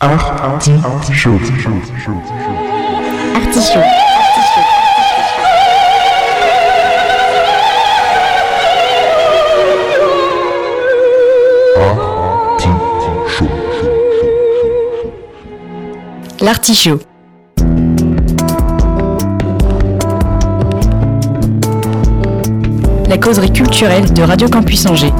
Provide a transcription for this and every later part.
Artichaut. Artichaut. L'artichaut. La causerie culturelle de Radio Campus Angers.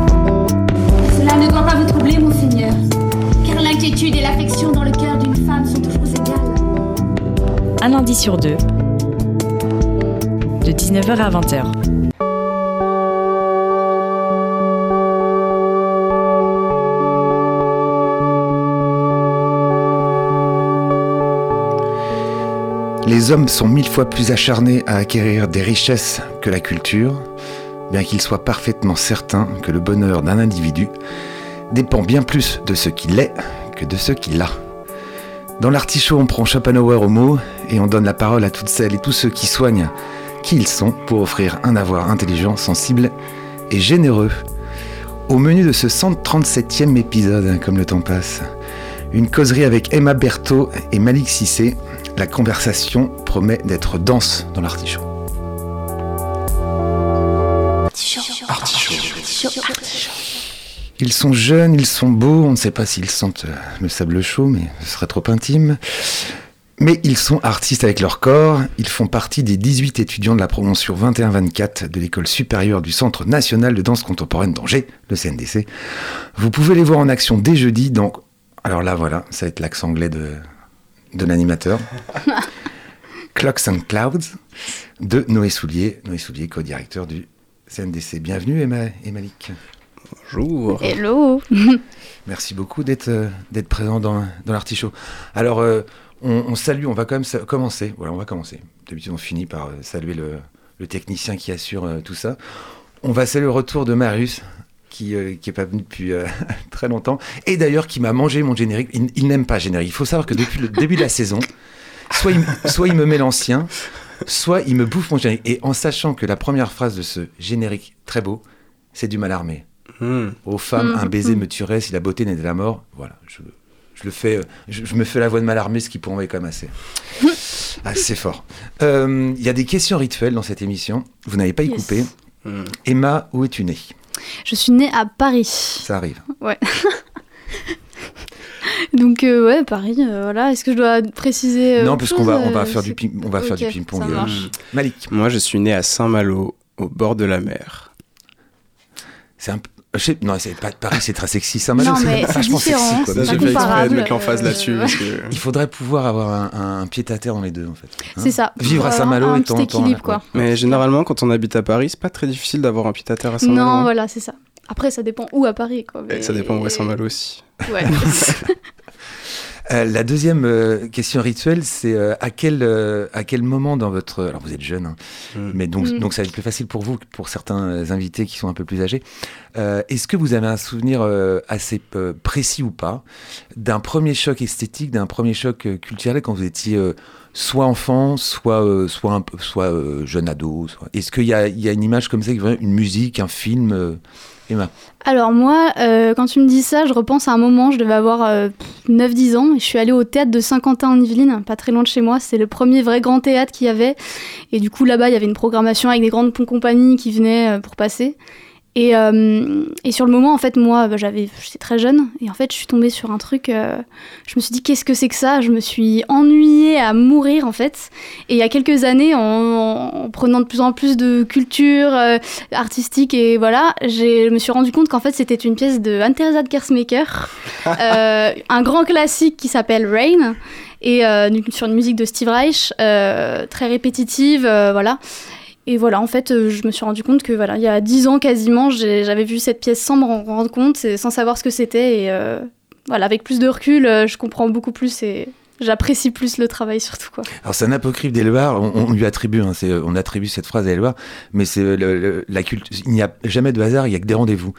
Sur deux, de 19h à 20h. Les hommes sont mille fois plus acharnés à acquérir des richesses que la culture, bien qu'ils soient parfaitement certains que le bonheur d'un individu dépend bien plus de ce qu'il est que de ce qu'il a. Dans l'artichaut, on prend Schopenhauer au mot et on donne la parole à toutes celles et tous ceux qui soignent qui ils sont pour offrir un avoir intelligent, sensible et généreux. Au menu de ce 137e épisode, comme le temps passe, une causerie avec Emma Berthaud et Malik Sissé. La conversation promet d'être dense dans l'artichaut. Ils sont jeunes, ils sont beaux, on ne sait pas s'ils sentent euh, le sable chaud, mais ce serait trop intime. Mais ils sont artistes avec leur corps, ils font partie des 18 étudiants de la promotion 21-24 de l'école supérieure du Centre national de danse contemporaine d'Angers, le CNDC. Vous pouvez les voir en action dès jeudi, donc, alors là voilà, ça va être l'accent anglais de, de l'animateur. Clocks and Clouds de Noé Soulier, Noé Soulier, co-directeur du CNDC. Bienvenue Emma et Malik. Bonjour. Hello Merci beaucoup d'être euh, d'être présent dans, dans l'artichaut. Alors, euh, on, on salue, on va quand même commencer. Voilà, on va commencer. D'habitude, on finit par euh, saluer le, le technicien qui assure euh, tout ça. On va saluer le retour de Marius, qui euh, qui est pas venu depuis euh, très longtemps, et d'ailleurs qui m'a mangé mon générique. Il, il n'aime pas générique. Il faut savoir que depuis le début de la saison, soit il, m- soit il me met l'ancien, soit il me bouffe mon générique. Et en sachant que la première phrase de ce générique très beau, c'est du Malarmé. Hmm. Aux femmes, un baiser me tuerait si la beauté n'était la mort. Voilà, je, je le fais, euh, je, je me fais la voix de Malarmé, ce qui pour moi est quand même assez, assez fort. Euh, Il y a des questions rituelles dans cette émission. Vous n'avez pas y Yes. coupé. Hmm. Emma, où es-tu née? Je suis née à Paris. Ça arrive. Donc, euh, ouais, Paris, euh, voilà. Est-ce que je dois préciser euh, non, parce qu'on va, on va euh, faire du, ping- on va faire du ping-pong. ça euh, marche. Malik, Moi, je suis né à Saint-Malo, au bord de la mer. c'est un peu. Je sais- non, c'est pas Paris, c'est très sexy. Saint-Malo, Non, c'est vachement différent, sexy. quoi. j'ai fait exprès de mettre l'emphase euh, là-dessus. que- Il faudrait pouvoir avoir un, un pied à terre dans les deux, en fait. Hein C'est ça. Vivre à Voilà, Saint-Malo et temps équilibre, ouais. quoi. Mais généralement, quand on habite à Paris, c'est pas très difficile d'avoir un pied à terre à Saint-Malo. Non, hein. voilà, c'est ça. Après, ça dépend où à Paris, quoi. Et Ça dépend où est Saint-Malo aussi. Ouais. Euh, la deuxième euh, question rituelle, c'est euh, à, quel, euh, à quel moment dans votre... Alors vous êtes jeune, hein, Hmm. mais donc, Mm. donc ça va être plus facile pour vous que pour certains invités qui sont un peu plus âgés. Euh, Est-ce que vous avez un souvenir euh, assez précis ou pas d'un premier choc esthétique, d'un premier choc euh, culturel quand vous étiez euh, soit enfant, soit, euh, soit, un peu- soit euh, jeune ado soit- Est-ce qu'il y a, il y a une image comme ça, une musique, un film euh, Emma. Alors moi, euh, quand tu me dis ça, je repense à un moment, je devais avoir euh, 9-10 ans, et je suis allée au théâtre de Saint-Quentin en Yvelines, pas très loin de chez moi, c'est le premier vrai grand théâtre qu'il y avait, et du coup là-bas il y avait une programmation avec des grandes compagnies qui venaient euh, pour passer, et, euh, et sur le moment en fait moi bah, j'avais, j'étais très jeune, et en fait je suis tombée sur un truc, euh, je me suis dit qu'est-ce que c'est que ça, je me suis ennuyée à mourir en fait, et il y a quelques années en, en prenant de plus en plus de culture, euh, artistique et voilà, je me suis rendu compte qu'en fait c'était une pièce de Anne-Theresa de Kersmaker, euh, un grand classique qui s'appelle Rain et euh, sur une musique de Steve Reich, euh, très répétitive, voilà. Et voilà, en fait, euh, je me suis rendu compte que voilà, il y a dix ans quasiment, j'avais vu cette pièce sans me rendre compte, sans savoir ce que c'était. Et euh, voilà, avec plus de recul, euh, je comprends beaucoup plus et j'apprécie plus le travail surtout quoi. Alors c'est un apocryphe d'Éluard, on, lui attribue, hein, on attribue cette phrase à Éluard, mais c'est la culture. Il n'y a jamais de hasard, il n'y a que des rendez-vous.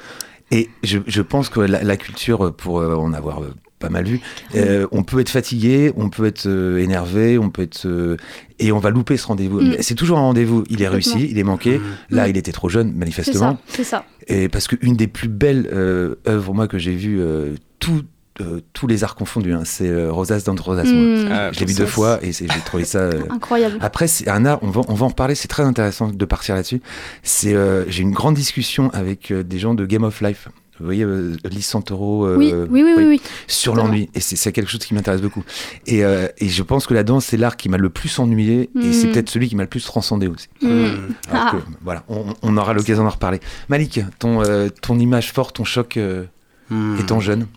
Et je, pense que la, culture, pour en avoir pas mal vu, euh, on peut être fatigué, on peut être euh, énervé, on peut être euh, et on va louper ce rendez-vous. Mm. Mais C'est toujours un rendez-vous. Il est réussi, il est manqué. Là, Mm. il était trop jeune, C'est manifestement. ça, c'est ça. Et parce qu'une des plus belles euh, œuvres, moi, que j'ai vues, euh, tout, euh, tous les arts confondus. hein. C'est euh, Rosas d'Androsas. moi. Mm. Ah, Je l'ai vu deux fois et c'est- j'ai trouvé ça. euh, Incroyable. Après, c'est un art, on va, on va en reparler, c'est très intéressant de partir là-dessus. C'est, euh, J'ai une grande discussion avec euh, des gens de Game of Life. Vous voyez, euh, Lise Santoro, euh, oui, oui, oui, oui, oui. sur l'ennui. Et c'est c'est quelque chose qui m'intéresse beaucoup. Et, euh, et je pense que la danse, c'est l'art qui m'a le plus ennuyé et Mhm. c'est peut-être celui qui m'a le plus transcendé aussi. Mm. Hmm. Alors Ah. que, voilà, on, on aura l'occasion d'en reparler. Malik, ton, euh, ton image forte, ton choc euh, Hmm. étant jeune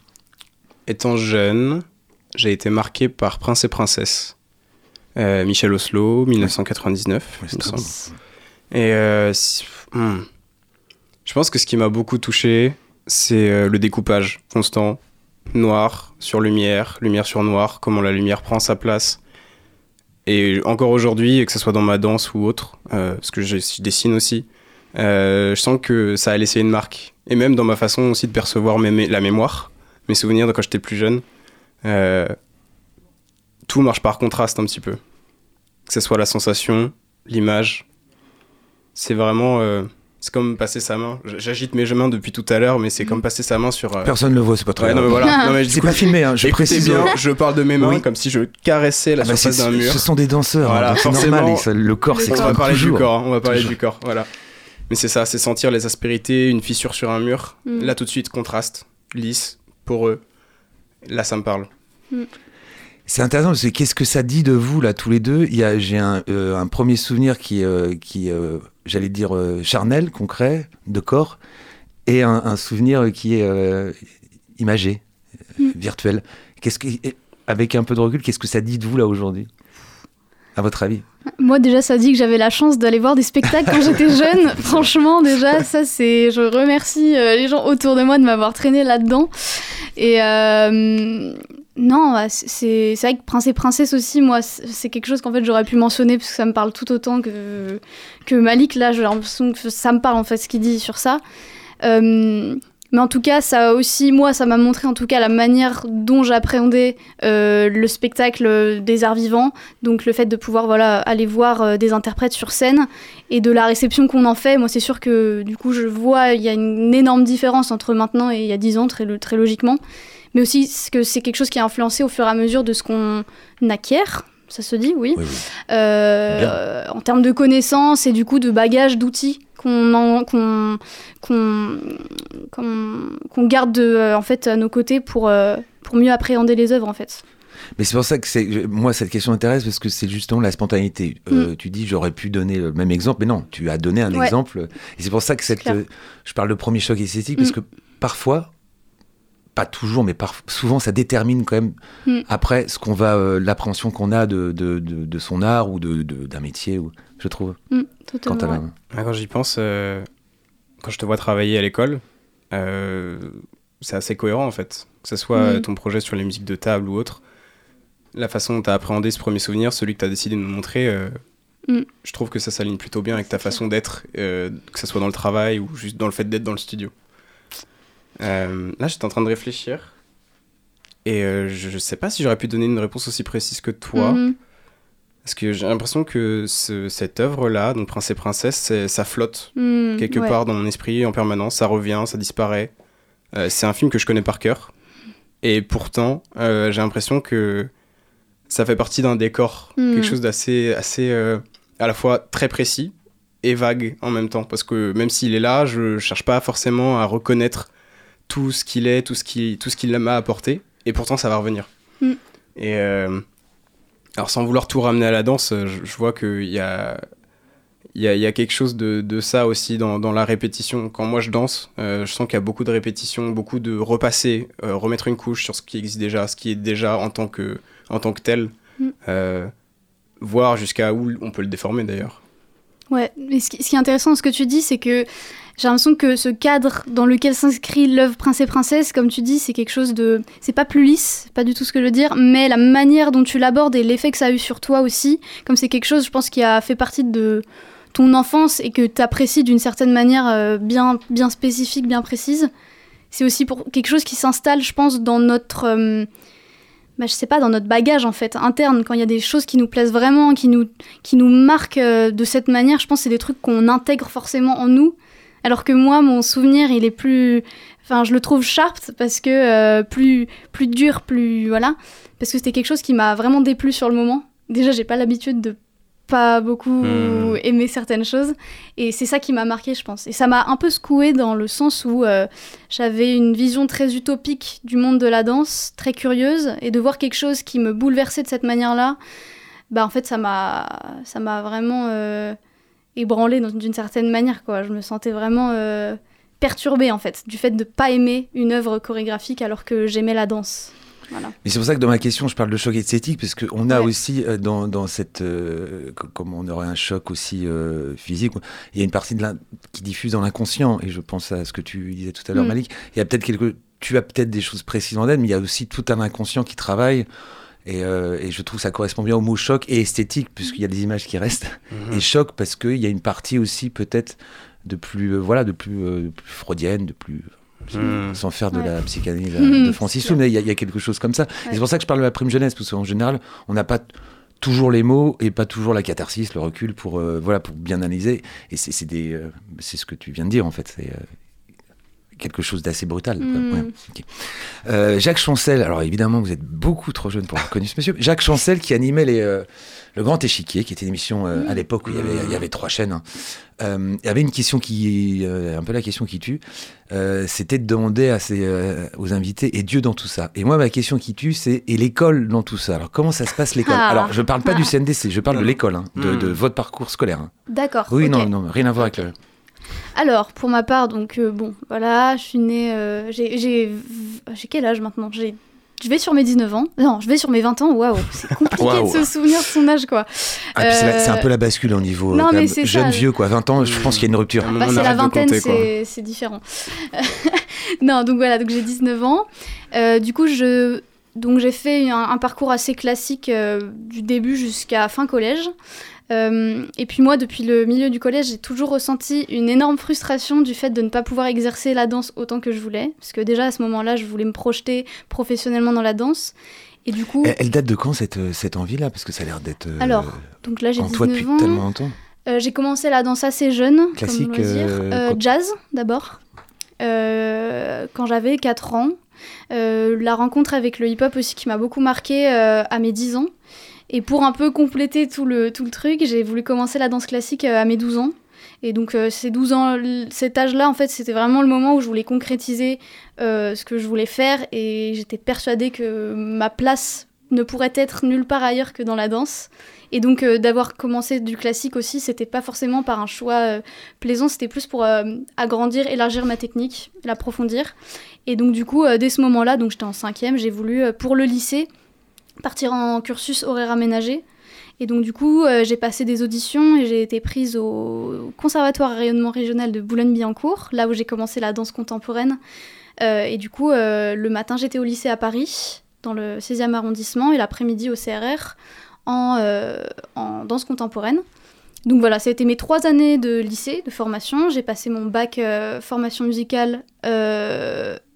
Étant jeune, j'ai été marqué par Prince et Princesse. Euh, Michel Oslo, 1999, Ouais, il me c'est semble. Et euh, hmm. je pense que ce qui m'a beaucoup touché, c'est euh, le découpage constant, noir sur lumière, lumière sur noir, comment la lumière prend sa place. Et encore aujourd'hui, que ce soit dans ma danse ou autre, euh, parce que je, dessine aussi, euh, je sens que ça a laissé une marque. Et même dans ma façon aussi de percevoir la mémoire, mes souvenirs de quand j'étais plus jeune, tout marche par contraste un petit peu. Que ce soit la sensation, l'image, c'est vraiment. C'est comme passer sa main. J'agite mes mains depuis tout à l'heure, mais c'est comme passer sa main sur. euh, Personne ne le voit, c'est pas très Ouais, non, mais grave. voilà. Non, mais du C'est coup, pas filmé, hein, je précise. bien, euh, je parle de mes mains Oui. comme si je caressais la ah bah, surface c'est- d'un mur. Ce sont des danseurs, Voilà, hein, c'est forcément. normal, et ça- le corps Le On s'exprime va parler toujours. du corps, hein, on va parler Toujours. du corps, voilà. Mais c'est ça, c'est sentir les aspérités, une fissure sur un mur. Mm. Là, tout de suite, contraste, lisse, poreux. Là, ça me parle. C'est intéressant parce que qu'est-ce que ça dit de vous là tous les deux? Il y a j'ai un, euh, un premier souvenir qui euh, qui euh, j'allais dire euh, charnel, concret, de corps, et un, un souvenir qui est imagé, Mm. virtuel. Qu'est-ce que avec un peu de recul, qu'est-ce que ça dit de vous là aujourd'hui? À votre avis Moi déjà ça dit que j'avais la chance d'aller voir des spectacles quand j'étais jeune. Franchement déjà ça c'est je remercie euh, les gens autour de moi de m'avoir traîné là-dedans. Et euh, non ouais, c'est vrai que Prince et Princesse aussi moi c'est c'est quelque chose qu'en fait j'aurais pu mentionner parce que ça me parle tout autant que que Malik là j'ai l'impression que ça me parle en fait ce qu'il dit sur ça. Euh, mais en tout cas, ça aussi, moi, ça m'a montré en tout cas la manière dont j'appréhendais euh, le spectacle des arts vivants, donc le fait de pouvoir voilà aller voir euh, des interprètes sur scène et de la réception qu'on en fait. Moi, c'est sûr que du coup, je vois il y a une énorme différence entre maintenant et il y a 10 ans, très, très logiquement. Mais aussi que c'est quelque chose qui a influencé au fur et à mesure de ce qu'on acquiert. Ça se dit, oui. Oui, oui. Euh, en termes de connaissances et du coup de bagages, d'outils qu'on garde de, euh, en fait à nos côtés pour, euh, pour mieux appréhender les œuvres en fait. Mais c'est pour ça que moi cette question m'intéresse parce que c'est justement la spontanéité. Euh, Tu dis j'aurais pu donner le même exemple, mais non, tu as donné un Mm. Ouais. exemple. Et c'est pour ça que cette, euh, je parle de premier choc esthétique parce Mm. que parfois, pas toujours, mais par- souvent ça détermine quand même Mm. après ce qu'on va, euh, l'appréhension qu'on a de, de, de, de son art ou de de- d'un métier, ou, je trouve. Mm, Quand ouais. Ah, Quand j'y pense, euh, quand je te vois travailler à l'école, euh, c'est assez cohérent en fait. Que ce soit euh, ton projet sur les musiques de table ou autre, la façon dont tu as appréhendé ce premier souvenir, celui que tu as décidé de nous montrer, je trouve que ça s'aligne plutôt bien avec ta C'est façon d'être, euh, que ce soit dans le travail ou juste dans le fait d'être dans le studio. Euh, là, j'étais en train de réfléchir. Et euh, je, je sais pas si j'aurais pu donner une réponse aussi précise que toi. Mhm. Parce que j'ai l'impression que ce- cette œuvre-là, donc Prince et Princesse, ça flotte Mhm, quelque ouais. part dans mon esprit en permanence. Ça revient, ça disparaît. Euh, c'est un film que je connais par cœur. Et pourtant, j'ai l'impression que ça fait partie d'un décor. Mm. Quelque chose d'assez, assez, à la fois très précis et vague en même temps. Parce que même s'il est là, je cherche pas forcément à reconnaître tout ce qu'il est, tout ce qu'il m'a apporté. Et pourtant, ça va revenir. Mm. Et euh, alors, sans vouloir tout ramener à la danse, je, je vois qu'il y a, y, a, y a quelque chose de, de ça aussi dans, dans la répétition. Quand moi je danse, euh, je sens qu'il y a beaucoup de répétitions, beaucoup de repasser, euh, remettre une couche sur ce qui existe déjà, ce qui est déjà en tant que, en tant que tel, Mm. euh, voir jusqu'à où on peut le déformer d'ailleurs. Ouais, mais ce qui, ce qui est intéressant dans ce que tu dis, c'est que j'ai l'impression que ce cadre dans lequel s'inscrit l'œuvre Prince et Princesse, comme tu dis, c'est quelque chose de. C'est pas plus lisse, pas du tout ce que je veux dire, mais la manière dont tu l'abordes et l'effet que ça a eu sur toi aussi, comme c'est quelque chose, je pense, qui a fait partie de ton enfance et que tu apprécies d'une certaine manière euh, bien, bien spécifique, bien précise, c'est aussi pour quelque chose qui s'installe, je pense, dans notre. euh, bah, je sais pas, dans notre bagage en fait, interne, quand il y a des choses qui nous plaisent vraiment, qui nous, qui nous marquent euh, de cette manière, je pense que c'est des trucs qu'on intègre forcément en nous. Alors que moi, mon souvenir, il est plus. enfin, je le trouve sharp parce que euh, plus, plus dur, plus voilà, parce que c'était quelque chose qui m'a vraiment déplu sur le moment. Déjà, j'ai pas l'habitude de pas beaucoup Hmm. aimer certaines choses, et c'est ça qui m'a marqué, je pense. Et ça m'a un peu secoué dans le sens où euh, j'avais une vision très utopique du monde de la danse, très curieuse, et de voir quelque chose qui me bouleversait de cette manière-là, bah en fait, ça m'a, ça m'a vraiment euh, ébranlé dans- d'une certaine manière, quoi. Je me sentais vraiment euh, perturbée en fait du fait de pas aimer une œuvre chorégraphique alors que j'aimais la danse. Voilà. Mais c'est pour ça que dans ma question, je parle de choc esthétique, parce qu'on a Ouais. aussi euh, dans, dans cette. euh, co- comme on aurait un choc aussi euh, physique, il y a une partie de qui diffuse dans l'inconscient, et je pense à ce que tu disais tout à l'heure, Mm. Malik. Il y a peut-être quelque. Tu as peut-être des choses précises en tête, mais il y a aussi tout un inconscient qui travaille. Et, euh, et je trouve que ça correspond bien au mot choc et esthétique, puisqu'il y a des images qui restent. Mhm. Et choc, parce qu'il y a une partie aussi peut-être de plus, euh, voilà, de plus, euh, de plus freudienne, de plus. Mhm. Sans faire de Ouais. la psychanalyse de Francis mais il y, a- il y a quelque chose comme ça. Et Ouais. c'est pour ça que je parle de la prime jeunesse, parce qu'en général, on n'a pas toujours les mots et pas toujours la catharsis, le recul pour, euh, voilà, pour bien analyser. Et c'est c'est des, euh, c'est ce que tu viens de dire, en fait. C'est euh, quelque chose d'assez brutal. Mm. Ouais. Euh, Jacques Chancel, alors évidemment, vous êtes beaucoup trop jeune pour avoir connu ce monsieur. Jacques Chancel qui animait les, euh, Le Grand Échiquier, qui était une émission euh, à l'époque où il y avait, il y avait trois chaînes. hein. Il y avait une question qui, un peu la question qui tue, c'était de demander à ses, aux invités et Dieu dans tout ça. Et moi, ma question qui tue, c'est et l'école dans tout ça? Alors comment ça se passe l'école? Ah. Alors je parle pas du. CNDC, je parle de l'école, hein, de, Mm. de votre parcours scolaire. hein. D'accord. Oui, non, rien à voir avec le. Alors, pour ma part, donc euh, bon, voilà, je suis née. euh, j'ai, j'ai, j'ai quel âge maintenant? J'ai, je vais sur mes 19 ans. Non, je vais sur mes 20 ans. Waouh, c'est compliqué de se souvenir de son âge, quoi. Ah, c'est la- Euh, c'est un peu la bascule au niveau non, euh, quand mais même, c'est jeune ça. vieux quoi, 20 ans, je pense qu'il y a une rupture. Un Bah, c'est la vingtaine, compter, c'est, c'est différent. non, donc voilà, donc j'ai 19 ans. Euh, du coup, je, donc j'ai fait un, un parcours assez classique euh, du début jusqu'à fin collège. Euh, et puis moi, depuis le milieu du collège, j'ai toujours ressenti une énorme frustration du fait de ne pas pouvoir exercer la danse autant que je voulais. Parce que déjà à ce moment-là, je voulais me projeter professionnellement dans la danse. Et du coup, Elle, date de quand cette, euh, cette envie-là? Parce que ça a l'air d'être euh, Alors, donc là j'ai en toi 19 depuis ans. tellement longtemps. Euh, j'ai commencé la danse assez jeune, Classique, comme loisir. euh, jazz d'abord, quand j'avais 4 ans. La rencontre avec le hip-hop aussi qui m'a beaucoup marqué à mes 10 ans. Et pour un peu compléter tout le, tout le truc, j'ai voulu commencer la danse classique euh, à mes 12 ans. Et donc euh, ces 12 ans, cet âge-là, en fait, c'était vraiment le moment où je voulais concrétiser euh, ce que je voulais faire. Et j'étais persuadée que ma place ne pourrait être nulle part ailleurs que dans la danse. Et donc d'avoir commencé du classique aussi, c'était pas forcément par un choix plaisant, c'était plus pour agrandir, élargir ma technique, l'approfondir. Et donc du coup, dès ce moment-là, donc j'étais en cinquième, j'ai voulu pour le lycée partir en cursus horaire aménagé. Et donc du coup, euh, j'ai passé des auditions et j'ai été prise au Conservatoire rayonnement régional de Boulogne-Billancourt, là où j'ai commencé la danse contemporaine. Euh, et du coup, euh, le matin, j'étais au lycée à Paris, dans le 16e arrondissement, et l'après-midi au CRR en, en danse contemporaine. Donc voilà, ça a été mes trois années de lycée, de formation. J'ai passé mon bac formation musicale.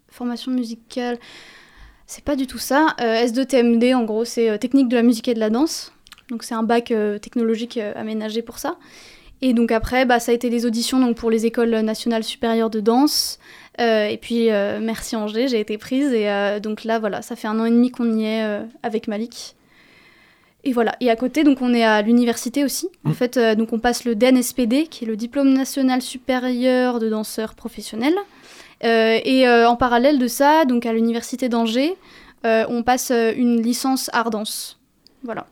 formation musicale, c'est pas du tout ça. Euh, S2TMD, en gros, c'est euh, technique de la musique et de la danse. Donc c'est un bac euh, technologique euh, aménagé pour ça. Et donc après, bah, ça a été des auditions donc, pour les écoles nationales supérieures de danse. Et puis, merci Angers, j'ai été prise. Et donc là, voilà, ça fait un an et demi qu'on y est avec Malik. Et voilà. Et à côté, donc on est à l'université aussi. En Mm. fait, donc on passe le DNSPD, qui est le diplôme national supérieur de danseurs professionnels. Euh, et euh, en parallèle de ça, donc à l'université d'Angers, euh, on passe une licence art. Voilà.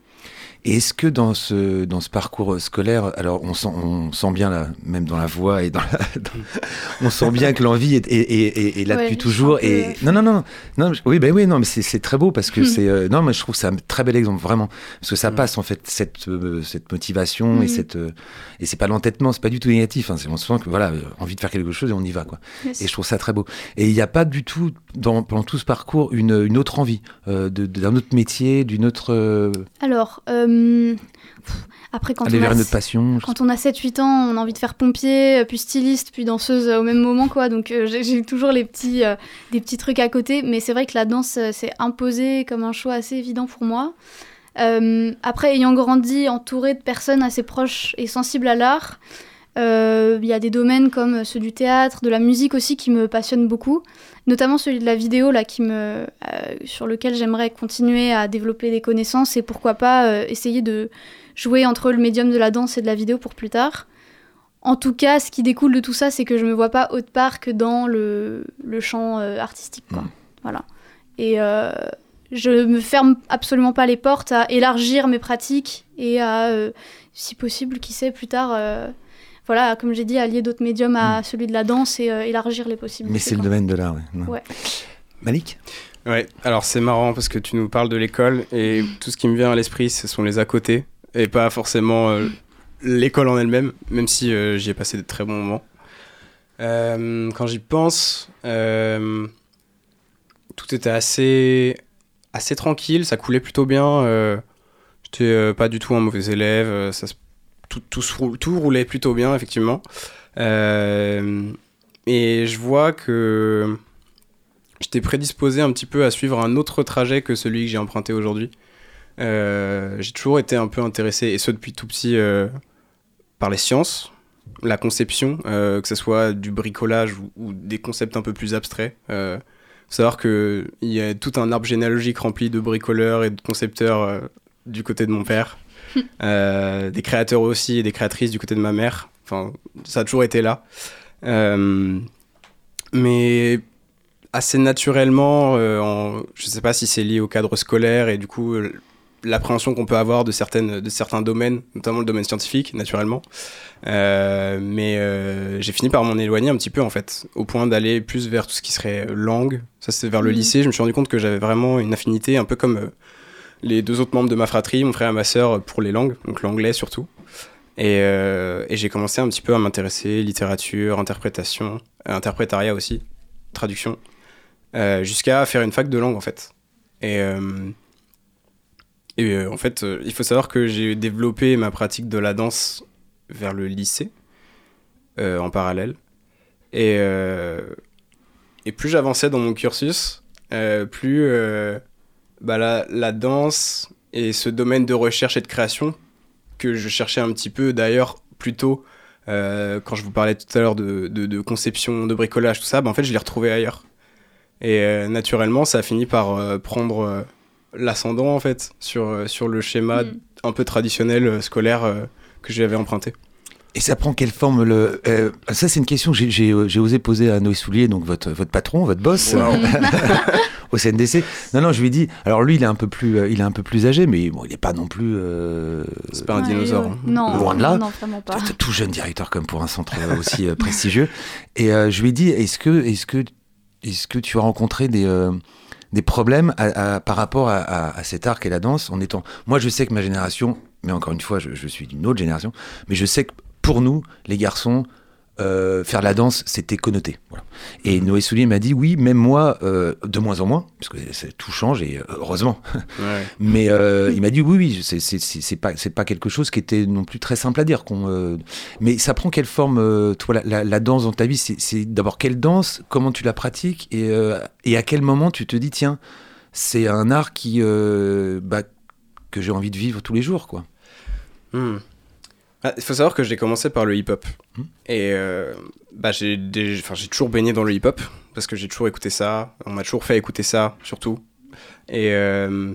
Et est-ce que dans ce, dans ce parcours scolaire, alors on sent, on sent bien là, même dans la voix et dans, la- dans- on sent bien que l'envie est, est, est- est- est là Ouais, depuis toujours. Et euh, non, non, non, non, je- oui, ben oui, non, mais c'est c'est très beau parce que c'est, euh, non, mais je trouve que c'est un très bel exemple vraiment parce que ça passe en fait cette, euh, cette motivation et Hmm. cette, euh, et c'est pas l'entêtement, c'est pas du tout négatif. Hein, on sent que voilà, euh, envie de faire quelque chose et on y va quoi. Et je trouve ça très beau. Et il n'y a pas du tout, dans, pendant tout ce parcours, une, une autre envie euh, d'un autre métier, d'une autre. euh, Alors, euh, pff, après, quand aller on, vers a, passion. je quand on a 7-8 ans, on a envie de faire pompier, euh, puis styliste, puis danseuse euh, au même moment, quoi. Donc, euh, j'ai toujours les petits, euh, des petits trucs à côté. Mais c'est vrai que la danse euh, s'est imposée comme un choix assez évident pour moi. Euh, après, ayant grandi entourée de personnes assez proches et sensibles à l'art, Euh, Il y a des domaines comme ceux du théâtre, de la musique aussi qui me passionnent beaucoup, notamment celui de la vidéo là, qui me, euh, sur lequel j'aimerais continuer à développer des connaissances et pourquoi pas euh, essayer de jouer entre le médium de la danse et de la vidéo pour plus tard. En tout cas, ce qui découle de tout ça, c'est que je me vois pas autre part que dans le, le champ euh, artistique. Quoi. Mm. Voilà. Et euh, je me ferme absolument pas les portes à élargir mes pratiques et à, euh, si possible, qui sait, plus tard, euh, voilà, comme j'ai dit, allier d'autres médiums à celui de la danse et euh, élargir les possibilités. Mais c'est le domaine de l'art, ouais. Ouais. Malik Ouais, alors c'est marrant parce que tu nous parles de l'école et tout ce qui me vient à l'esprit, ce sont les à côté et pas forcément euh, l'école en elle-même, même si euh, j'y ai passé de très bons moments. Euh, quand j'y pense, euh, tout était assez, assez tranquille, ça coulait plutôt bien. euh, J'étais euh, pas du tout un mauvais élève, euh, ça se- tout, roulait plutôt bien, effectivement. Euh, et je vois que j'étais prédisposé un petit peu à suivre un autre trajet que celui que j'ai emprunté aujourd'hui. Euh, j'ai toujours été un peu intéressé, et ce depuis tout petit, euh, par les sciences, la conception, que ce soit du bricolage ou, des concepts un peu plus abstraits. Faut savoir qu'il y a tout un arbre généalogique rempli de bricoleurs et de concepteurs du côté de mon père, Euh, des créateurs aussi et des créatrices du côté de ma mère. Enfin, ça a toujours été là. Euh, mais assez naturellement, euh, en- je ne sais pas si c'est lié au cadre scolaire et du coup l'appréhension qu'on peut avoir de, certaines, de certains domaines, notamment le domaine scientifique, naturellement. Euh, mais euh, j'ai fini par m'en éloigner un petit peu en fait, au point d'aller plus vers tout ce qui serait langue. Ça c'est vers le Mhm. lycée, je me suis rendu compte que j'avais vraiment une affinité, un peu comme euh, les deux autres membres de ma fratrie, mon frère et ma sœur, pour les langues, donc l'anglais surtout. Et, euh, j'ai commencé un petit peu à m'intéresser littérature, interprétation, euh, interprétariat aussi, traduction, euh, jusqu'à faire une fac de langue en fait. Et, en fait, il faut savoir que j'ai développé ma pratique de la danse vers le lycée, en parallèle. Et, plus j'avançais dans mon cursus, plus bah, la, la danse et ce domaine de recherche et de création que je cherchais un petit peu d'ailleurs plutôt euh, quand je vous parlais tout à l'heure de, de, de conception, de bricolage, tout ça, bah, en fait je l'ai retrouvé ailleurs. Et euh, naturellement ça a fini par euh, prendre l'ascendant en fait sur, sur le schéma Mm. un peu traditionnel scolaire que j'avais emprunté. Et ça prend quelle forme le euh, Ça, c'est une question que j'ai- j'ai euh, j'ai osé poser à Noé Soulier, donc votre, votre patron, votre boss, Wow. au CNDC. Non, non, je lui ai dit. Alors lui, il est un peu plus, euh, il est un peu plus âgé, mais bon, il n'est pas non plus. euh, C'est pas un Ouais, dinosaure. hein. Non, Loin de là. non, vraiment pas. tout jeune directeur comme pour un centre euh, aussi euh, prestigieux. Et euh, je lui ai dit, est-ce que, est-ce que, est-ce que tu as rencontré des euh, des problèmes à- à- par rapport à, à- à cet art qu'est la danse en étant. Moi, je sais que ma génération, mais encore une fois, je, je suis d'une autre génération, mais je sais que pour nous, les garçons, euh, faire la danse, c'était connoté. Voilà. Et Noé Soulier m'a dit, oui, même moi, euh, de moins en moins, parce que tout change et euh, heureusement. Ouais. Mais euh, il m'a dit oui, oui, c'est- pas, c'est pas quelque chose qui était non plus très simple à dire. qu'on, Mais ça prend quelle forme, toi, la, la- la danse dans ta vie? C'est d'abord quelle danse, comment tu la pratiques? Et, et à quel moment tu te dis, tiens, c'est un art qui, bah, que j'ai envie de vivre tous les jours, quoi? Hmm. Ah, Il faut savoir que j'ai commencé par le hip-hop. Hmm. Et euh, bah, j'ai des- enfin, j'ai toujours baigné dans le hip-hop, parce que j'ai toujours écouté ça. On m'a toujours fait écouter ça, surtout. Et euh,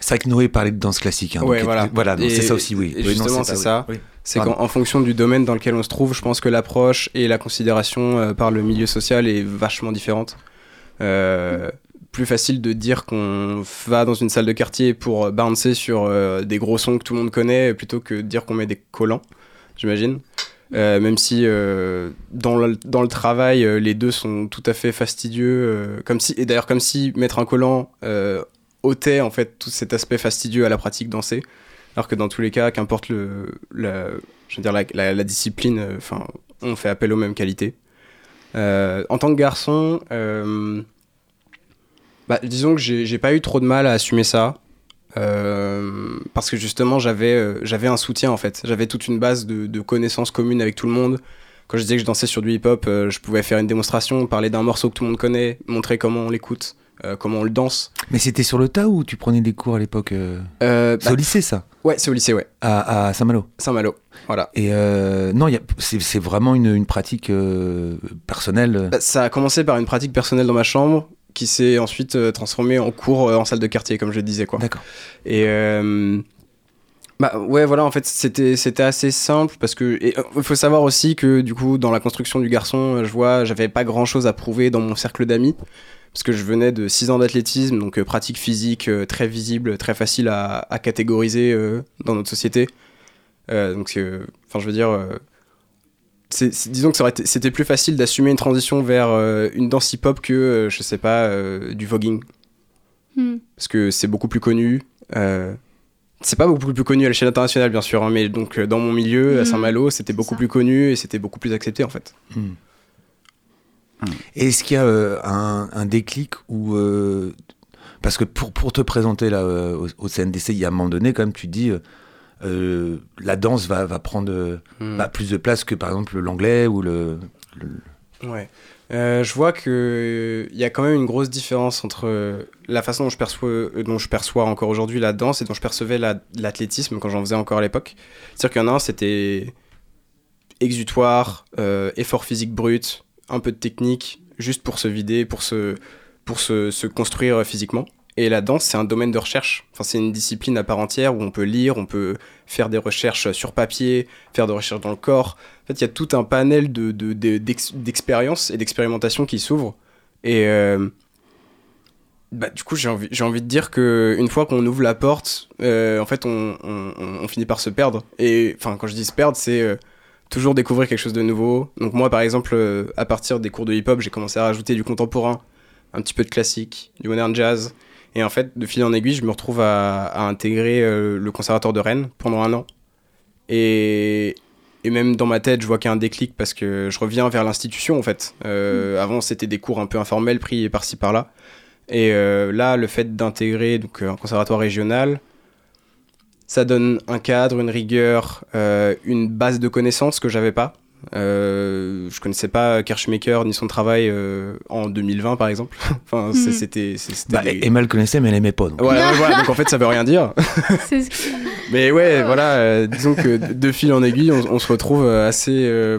C'est vrai que Noé parlait de danse classique. Hein, Ouais, donc, voilà. voilà c'est ça aussi, oui. et justement, c'est ça. Oui. c'est qu'en en fonction du domaine dans lequel on se trouve, je pense que l'approche et la considération euh, par le milieu social est vachement différente. Euh, plus facile de dire qu'on va dans une salle de quartier pour bouncer sur euh, des gros sons que tout le monde connaît plutôt que de dire qu'on met des collants, j'imagine. Euh, même si euh, dans, le, travail, euh, les deux sont tout à fait fastidieux. euh, comme si, et d'ailleurs, comme si mettre un collant euh, ôtait en fait tout cet aspect fastidieux à la pratique dansée. Alors que dans tous les cas, qu'importe le, la, je veux dire, la, discipline, euh, enfin, on fait appel aux mêmes qualités. Euh, en tant que garçon, euh, bah, disons que j'ai pas eu trop de mal à assumer ça. euh, parce que justement, j'avais euh, j'avais un soutien en fait. J'avais toute une base de, de connaissances communes avec tout le monde. Quand je disais que je dansais sur du hip-hop, euh, je pouvais faire une démonstration, parler d'un morceau que tout le monde connaît, montrer comment on l'écoute, comment on le danse. Mais c'était sur le tas ou tu prenais des cours à l'époque Euh, C'est bah, au lycée ça? Ouais, c'est au lycée, ouais. À, à Saint-Malo? Saint-Malo. Voilà. Et non, c'est vraiment une, une pratique personnelle. Bah, Ça a commencé par une pratique personnelle dans ma chambre qui s'est ensuite euh, transformée en cours euh, en salle de quartier, comme je le disais, quoi. D'accord. Et euh, bah ouais, voilà, en fait, c'était c'était assez simple parce que il faut savoir aussi que du coup, dans la construction du garçon, je vois, j'avais pas grand chose à prouver dans mon cercle d'amis parce que je venais de 6 ans d'athlétisme, donc pratique physique très visible, très facile à, à catégoriser dans notre société. Donc, enfin, je veux dire. C'est- c'est- disons que ça aurait été- c'était plus facile d'assumer une transition vers euh, une danse hip-hop que, euh, je sais pas, euh, du voguing Hmm. parce que c'est beaucoup plus connu. euh, c'est pas beaucoup plus connu à l'échelle internationale, bien sûr, hein, mais donc euh, dans mon milieu, à Mhm, Saint-Malo, c'était c'est beaucoup ça. plus connu et c'était beaucoup plus accepté en fait. Hmm. Et Est-ce qu'il y a euh, un, un déclic où euh, parce que pour, pour te présenter là euh, au, au CNDC, il y a un moment donné quand même tu dis euh, la danse va, va prendre euh, bah, plus de place que par exemple l'anglais ou le, le- Ouais. Euh, je vois que il y a quand même une grosse différence entre la façon dont je perçois, dont je perçois encore aujourd'hui la danse et dont je percevais la- l'athlétisme quand j'en faisais encore à l'époque. C'est-à-dire qu'il y en a un, c'était exutoire, euh, effort physique brut, un peu de technique, juste pour se vider, pour se, pour se, se construire physiquement. Et la danse, c'est un domaine de recherche. Enfin, c'est une discipline à part entière où on peut lire, on peut faire des recherches sur papier, faire des recherches dans le corps. En fait, il y a tout un panel de, de- de- d'ex- d'expériences et d'expérimentation qui s'ouvre. Et euh, bah, du coup, j'ai envie, de dire que une fois qu'on ouvre la porte, euh, en fait, on, finit par se perdre. Et enfin, quand je dis se perdre, c'est euh, toujours découvrir quelque chose de nouveau. Donc moi, par exemple, à partir des cours de hip-hop, j'ai commencé à rajouter du contemporain, un petit peu de classique, du modern jazz. Et en fait, de fil en aiguille, je me retrouve à, à intégrer euh, le conservatoire de Rennes pendant un an. Et, et même dans ma tête, je vois qu'il y a un déclic parce que je reviens vers l'institution en fait. Euh, Avant, c'était des cours un peu informels pris par-ci par-là. Et euh, là, le fait d'intégrer donc un conservatoire régional, ça donne un cadre, une rigueur, une base de connaissances que j'avais pas. Euh, je connaissais pas Kershmaker ni son travail euh, en 2020 par exemple. enfin, Mhm. c'était. Bah, des- Emma le connaissait mais elle aimait pas. donc. Voilà, donc en fait ça veut rien dire. Mais ouais, voilà, euh, disons que de fil en aiguille, on, on se retrouve euh, assez. euh,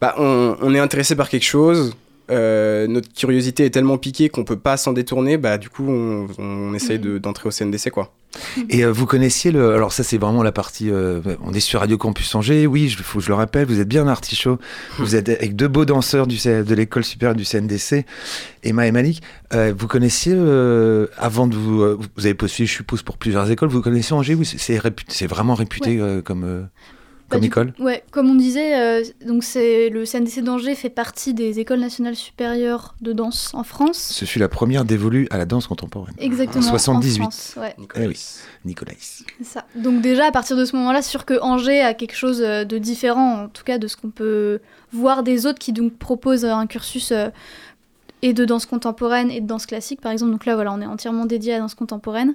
bah, on, on est intéressé par quelque chose. Euh, notre curiosité est tellement piquée qu'on peut pas s'en détourner. Bah, du coup, on, on essaye de- d'entrer au CNDC, quoi. Et euh, vous connaissiez le. Alors, ça, c'est vraiment la partie. euh, on est sur Radio Campus Angers. Oui, il faut que je le rappelle. Vous êtes bien un artichaut. Vous êtes avec deux beaux danseurs du, de l'école supérieure du CNDC, Emma et Malik. Euh, vous connaissiez, euh, avant de vous. euh, vous avez postulé, je suppose, pour plusieurs écoles. Vous connaissiez Angers? Oui, c'est- c'est réputé- c'est vraiment réputé euh, comme, euh, comme Bah, du école. Ouais, comme on disait, euh, donc c'est le CNDC d'Angers fait partie des écoles nationales supérieures de danse en France. Ce fut la première dévolue à la danse contemporaine. Exactement. En 78. France, ouais, Eh oui, Nicolas. ça. Donc déjà à partir de ce moment-là, sûr que Angers a quelque chose euh, de différent, en tout cas de ce qu'on peut voir des autres qui donc proposent un cursus euh, et de danse contemporaine et de danse classique par exemple. Donc là voilà, on est entièrement dédié à la danse contemporaine.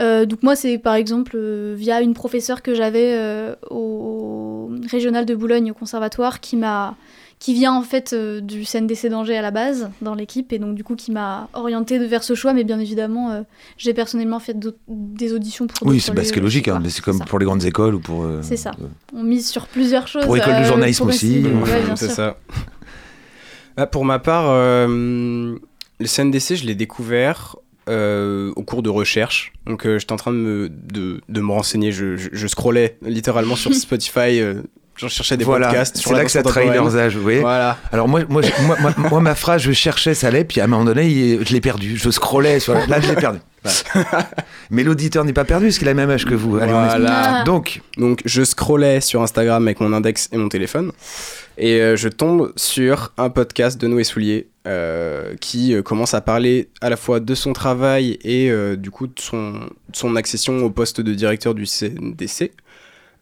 Euh, donc moi c'est par exemple euh, via une professeure que j'avais euh, au régional de Boulogne au conservatoire qui m'a qui vient en fait euh, du CNDC d'Angers à la base dans l'équipe et donc du coup qui m'a orienté vers ce choix mais bien évidemment euh, j'ai personnellement fait des auditions pour Oui, c'est ce qui est lieux, logique. hein, mais c'est comme ça. pour les grandes écoles ou pour. euh, C'est ça. euh, on mise sur plusieurs choses Pour école de journalisme aussi. ouais, c'est ça. Ah, pour ma part, euh, le CNDC, je l'ai découvert euh, au cours de recherche. Donc, euh, j'étais en train de me, de, de me renseigner. Je, je, je scrollais littéralement sur Spotify. euh, J'en cherchais des voilà, podcasts sur c'est la là que ça trahit leurs âges, vous voyez. Voilà. Alors moi, moi, moi, moi, moi, ma phrase, je cherchais, ça allait, puis à un moment donné, je l'ai perdu. Je scrollais, sur la- là, je l'ai perdu. Voilà. Mais l'auditeur n'est pas perdu, parce qu'il a le même âge que vous. Allez, on est- Voilà. Donc, Donc je scrollais sur Instagram avec mon index et mon téléphone et euh, je tombe sur un podcast de Noé Soulier euh, qui euh, commence à parler à la fois de son travail et euh, du coup de son, accession au poste de directeur du CNDC.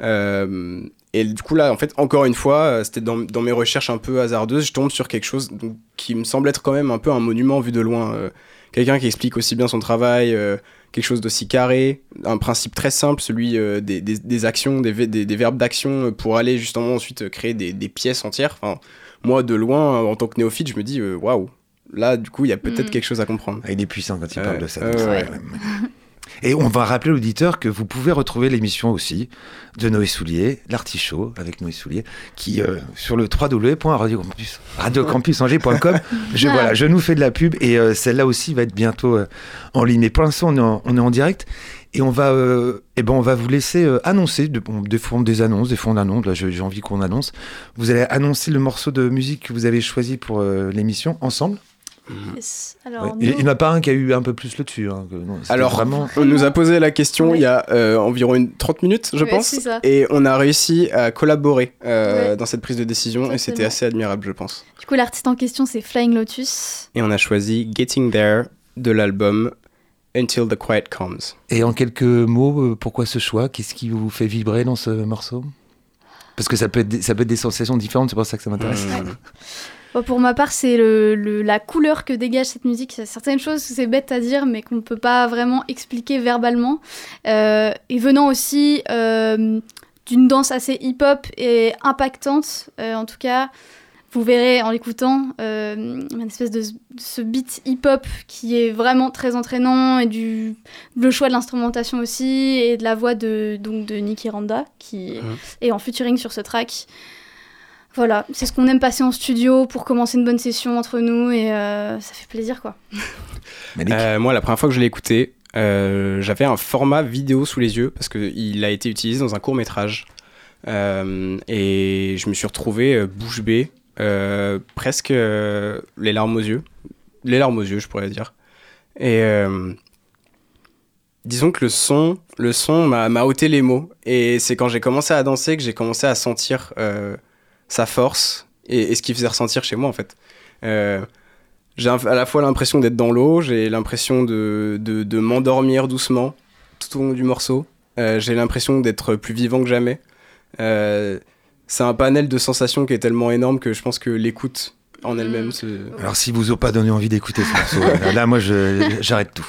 Et du coup là, en fait, encore une fois, c'était dans, mes recherches un peu hasardeuses, je tombe sur quelque chose qui me semble être quand même un peu un monument vu de loin. Quelqu'un qui explique aussi bien son travail, quelque chose d'aussi carré, un principe très simple, celui des, actions, des, des- verbes d'action pour aller justement ensuite créer des pièces entières. Enfin, moi, de loin, en tant que néophyte, je me dis, euh, waouh, là, du coup, il y a peut-être Mm. quelque chose à comprendre. Ah, il est puissant quand il Ouais. parle de ça. Ouais. Et on va rappeler l'auditeur que vous pouvez retrouver l'émission aussi de Noé Soulier, l'artichaut avec Noé Soulier, qui euh, sur le www.radiocampus radiocampusangers.com. Je voilà, je nous fais de la pub et euh, celle-là aussi va être bientôt euh, en ligne. Mais pour l'instant, on on est en direct et on va, euh, eh ben, on va vous laisser euh, annoncer. De, bon, des fois, on des annonces, des fois, on annonce. Là, j'ai envie qu'on annonce. Vous allez annoncer le morceau de musique que vous avez choisi pour euh, l'émission ensemble. Yes. Alors, Ouais. Il n'y en a pas un qui a eu un peu plus le dessus. hein, que- non, c'était Alors, vraiment. On nous a posé la question il y a euh, environ une 30 minutes, je pense, et on a réussi à collaborer euh, dans cette prise de décision, et c'était assez admirable, je pense. Du coup, l'artiste en question, c'est Flying Lotus. Et on a choisi Getting There de l'album Until the Quiet Comes. Et en quelques mots, euh, pourquoi ce choix? Qu'est-ce qui vous fait vibrer dans ce morceau? Parce que ça peut, être des, ça peut être des sensations différentes, c'est pour ça que ça m'intéresse. Mm. Bon, pour ma part, c'est le, le- la couleur que dégage cette musique. Il y a certaines choses, c'est bête à dire, mais qu'on ne peut pas vraiment expliquer verbalement. Euh, et venant aussi euh, d'une danse assez hip-hop et impactante, euh, en tout cas, vous verrez en l'écoutant euh, une espèce de, de ce beat hip-hop qui est vraiment très entraînant et du le choix de l'instrumentation aussi et de la voix de donc de Nicky Randa qui Mhm. est en featuring sur ce track. Voilà, c'est ce qu'on aime passer en studio pour commencer une bonne session entre nous et euh, ça fait plaisir quoi. Euh, moi, la première fois que je l'ai écouté, euh, j'avais un format vidéo sous les yeux parce qu'il a été utilisé dans un court métrage. Euh, et je me suis retrouvé euh, bouche bée, euh, presque euh, les larmes aux yeux. Les larmes aux yeux, je pourrais dire. Et euh, disons que le son, le son m'a ôté les mots. Et c'est quand j'ai commencé à danser que j'ai commencé à sentir euh, sa force et, ce qu'il faisait ressentir chez moi en fait. Euh, j'ai à la fois l'impression d'être dans l'eau, j'ai l'impression de, de, m'endormir doucement tout au long du morceau. Euh, j'ai l'impression d'être plus vivant que jamais. C'est un panel de sensations qui est tellement énorme que je pense que l'écoute en elle-même, Mm. se- Alors, si vous n'avez pas donné envie d'écouter ce morceau, là, moi, j'arrête tout.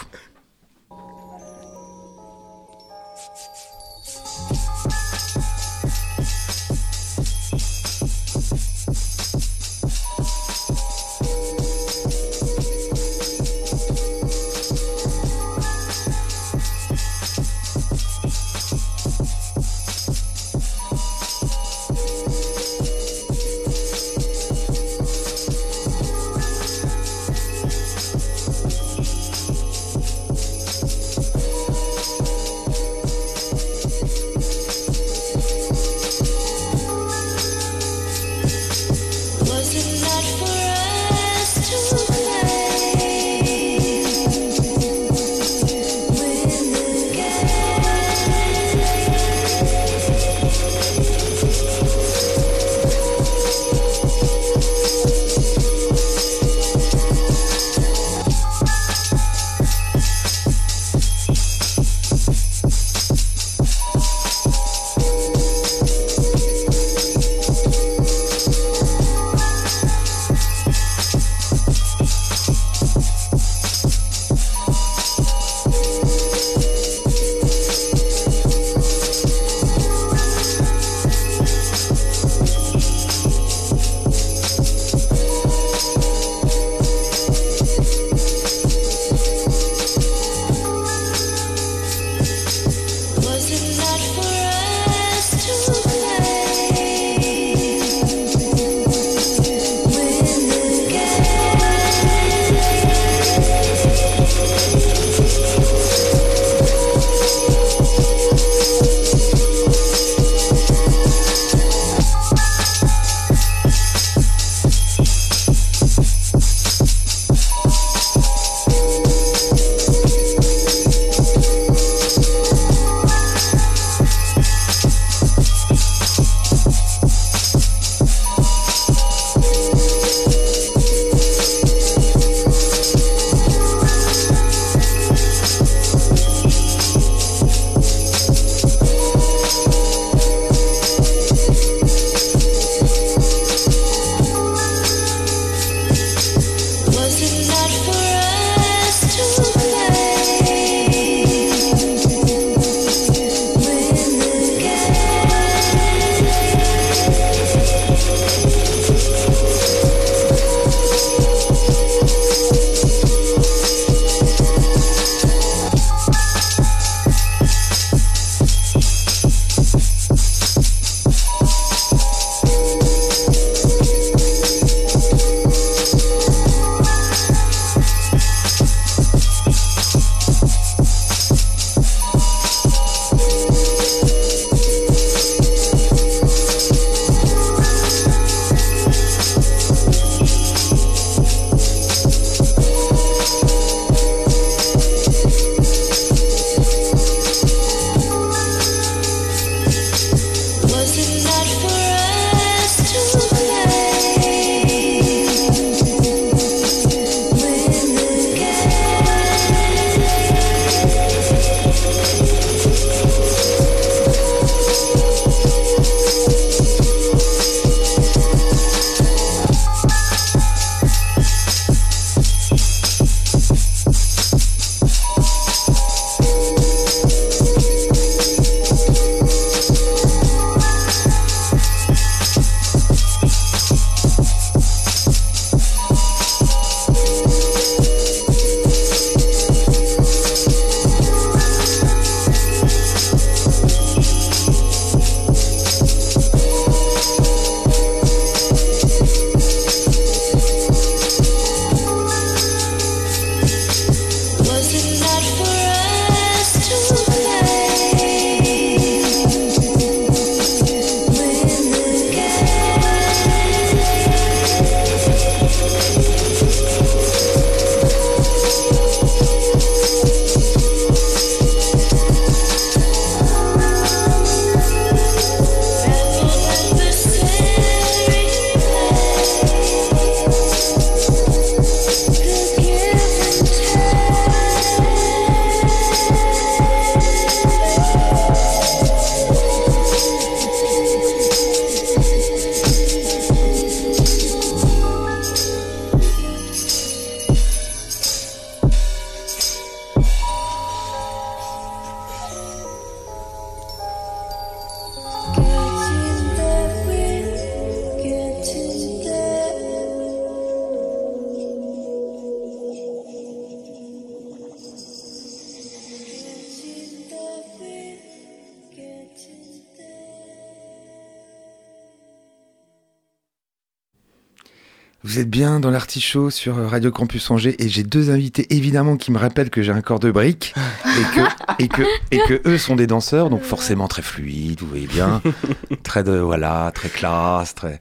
Vous êtes bien dans l'artichaut sur Radio Campus Angers et j'ai deux invités évidemment qui me rappellent que j'ai un corps de brique et que, et, que, et que eux sont des danseurs, donc forcément très fluides, vous voyez bien. Très de, voilà, très classe, très.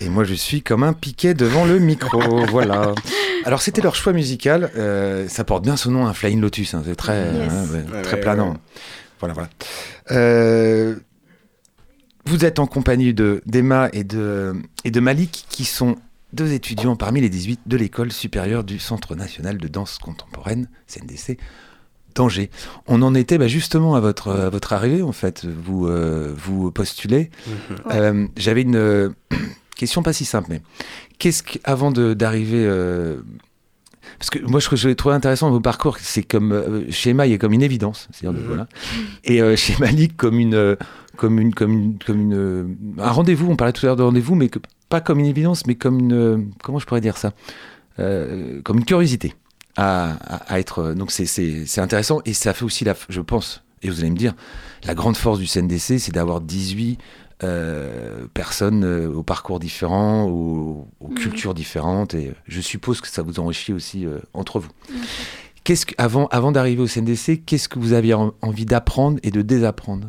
Et moi je suis comme un piquet devant le micro, voilà. Alors c'était leur choix musical, euh, ça porte bien son nom, un Flying Lotus, hein, c'est très, Yes. hein, ouais, Ouais, très ouais, planant. ouais. Voilà, voilà. Euh, vous êtes en compagnie de d'Emma et de, et de Malik, qui sont deux étudiants parmi les 18 de l'école supérieure du Centre national de danse contemporaine, CNDC, d'Angers. On en était bah, justement à votre, à votre arrivée, en fait. Vous, euh, vous postulez. Mhm. Euh, J'avais une euh, question pas si simple, mais qu'est-ce que, avant de- d'arriver. parce que moi, je, je l'ai trouvé intéressant vos parcours. C'est comme chez y a comme une évidence, c'est-à-dire Mhm. voilà, et chez Malik comme une, comme une, comme une, comme une, un rendez-vous. On parlait tout à l'heure de rendez-vous, mais que- pas comme une évidence, mais comme une, euh, comment je pourrais dire ça, Euh, comme une curiosité à, à- à être. Donc c'est- intéressant et ça fait aussi la, je pense, et vous allez me dire, la grande force du CNDC, c'est d'avoir 18 euh, personnes euh, aux parcours différents, aux, aux cultures différentes, et je suppose que ça vous enrichit aussi euh, entre vous. Qu'est-ce que, avant, avant d'arriver au CNDC, qu'est-ce que vous aviez en- envie d'apprendre et de désapprendre?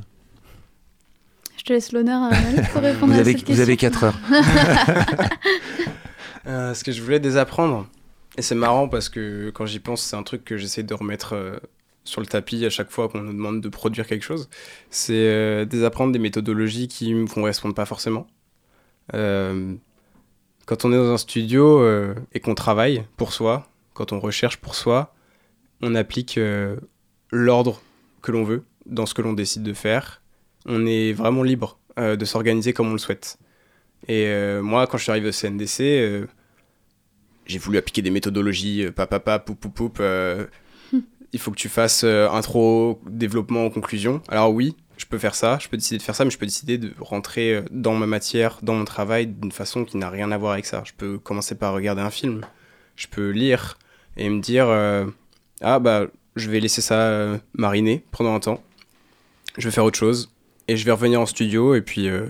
Je te laisse l'honneur à pour répondre vous à avez, cette vous question. avez 4 heures. Euh, ce que je voulais désapprendre, et c'est marrant parce que quand j'y pense, c'est un truc que j'essaie de remettre euh, sur le tapis à chaque fois qu'on nous demande de produire quelque chose, c'est euh, désapprendre des méthodologies qui me correspondent pas forcément. Euh, quand on est dans un studio euh, et qu'on travaille pour soi, quand on recherche pour soi, on applique euh, l'ordre que l'on veut dans ce que l'on décide de faire. On est vraiment libre euh, de s'organiser comme on le souhaite. Et euh, moi, quand je suis arrivé au CNDC, euh, j'ai voulu appliquer des méthodologies, euh, papapa, poup, poup, poup, il faut que tu fasses intro, développement, conclusion. Alors oui, je peux faire ça, je peux décider de faire ça, mais je peux décider de rentrer dans ma matière, dans mon travail, d'une façon qui n'a rien à voir avec ça. Je peux commencer par regarder un film, je peux lire et me dire, ah bah, je vais laisser ça mariner pendant un temps, je vais faire autre chose, et je vais revenir en studio, et puis... euh,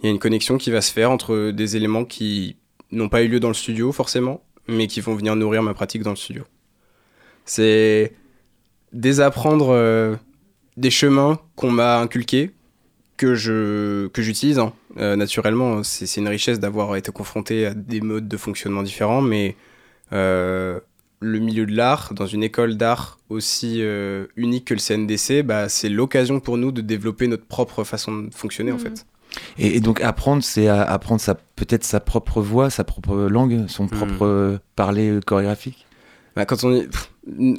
il y a une connexion qui va se faire entre des éléments qui n'ont pas eu lieu dans le studio forcément, mais qui vont venir nourrir ma pratique dans le studio. C'est désapprendre euh, des chemins qu'on m'a inculqués, que je que j'utilise hein. Euh, naturellement. C'est une richesse d'avoir été confronté à des modes de fonctionnement différents, mais le milieu de l'art, dans une école d'art aussi euh, unique que le CNDC, bah, c'est l'occasion pour nous de développer notre propre façon de fonctionner en Mhm. fait. Et, et donc apprendre, c'est apprendre sa, peut-être sa propre voix, sa propre langue, son propre euh, parler chorégraphique? Bah, quand on y...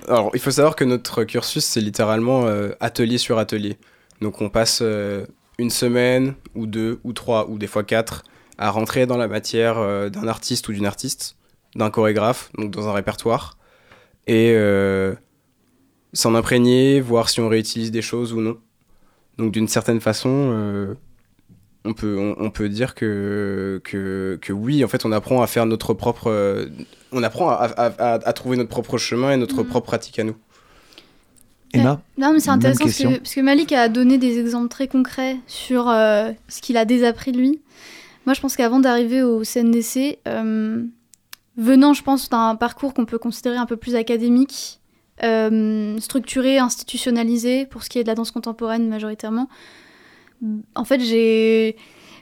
Alors, il faut savoir que notre cursus, c'est littéralement euh, atelier sur atelier. Donc, on passe euh, une semaine, ou deux, ou trois, ou des fois quatre, à rentrer dans la matière euh, d'un artiste ou d'une artiste, d'un chorégraphe, donc dans un répertoire, et euh, s'en imprégner, voir si on réutilise des choses ou non. Donc, d'une certaine façon, euh, on, peut, on, on peut dire que, que, que oui, en fait, on apprend à faire notre propre... euh, on apprend à, à- à- à trouver notre propre chemin et notre Mhm. propre pratique à nous. Emma Non, mais c'est intéressant parce que, parce que Malik a donné des exemples très concrets sur euh, ce qu'il a désappris lui. Moi, je pense qu'avant d'arriver au CNDC, euh, venant, je pense, d'un parcours qu'on peut considérer un peu plus académique, euh, structuré, institutionnalisé, pour ce qui est de la danse contemporaine majoritairement, en fait, j'ai.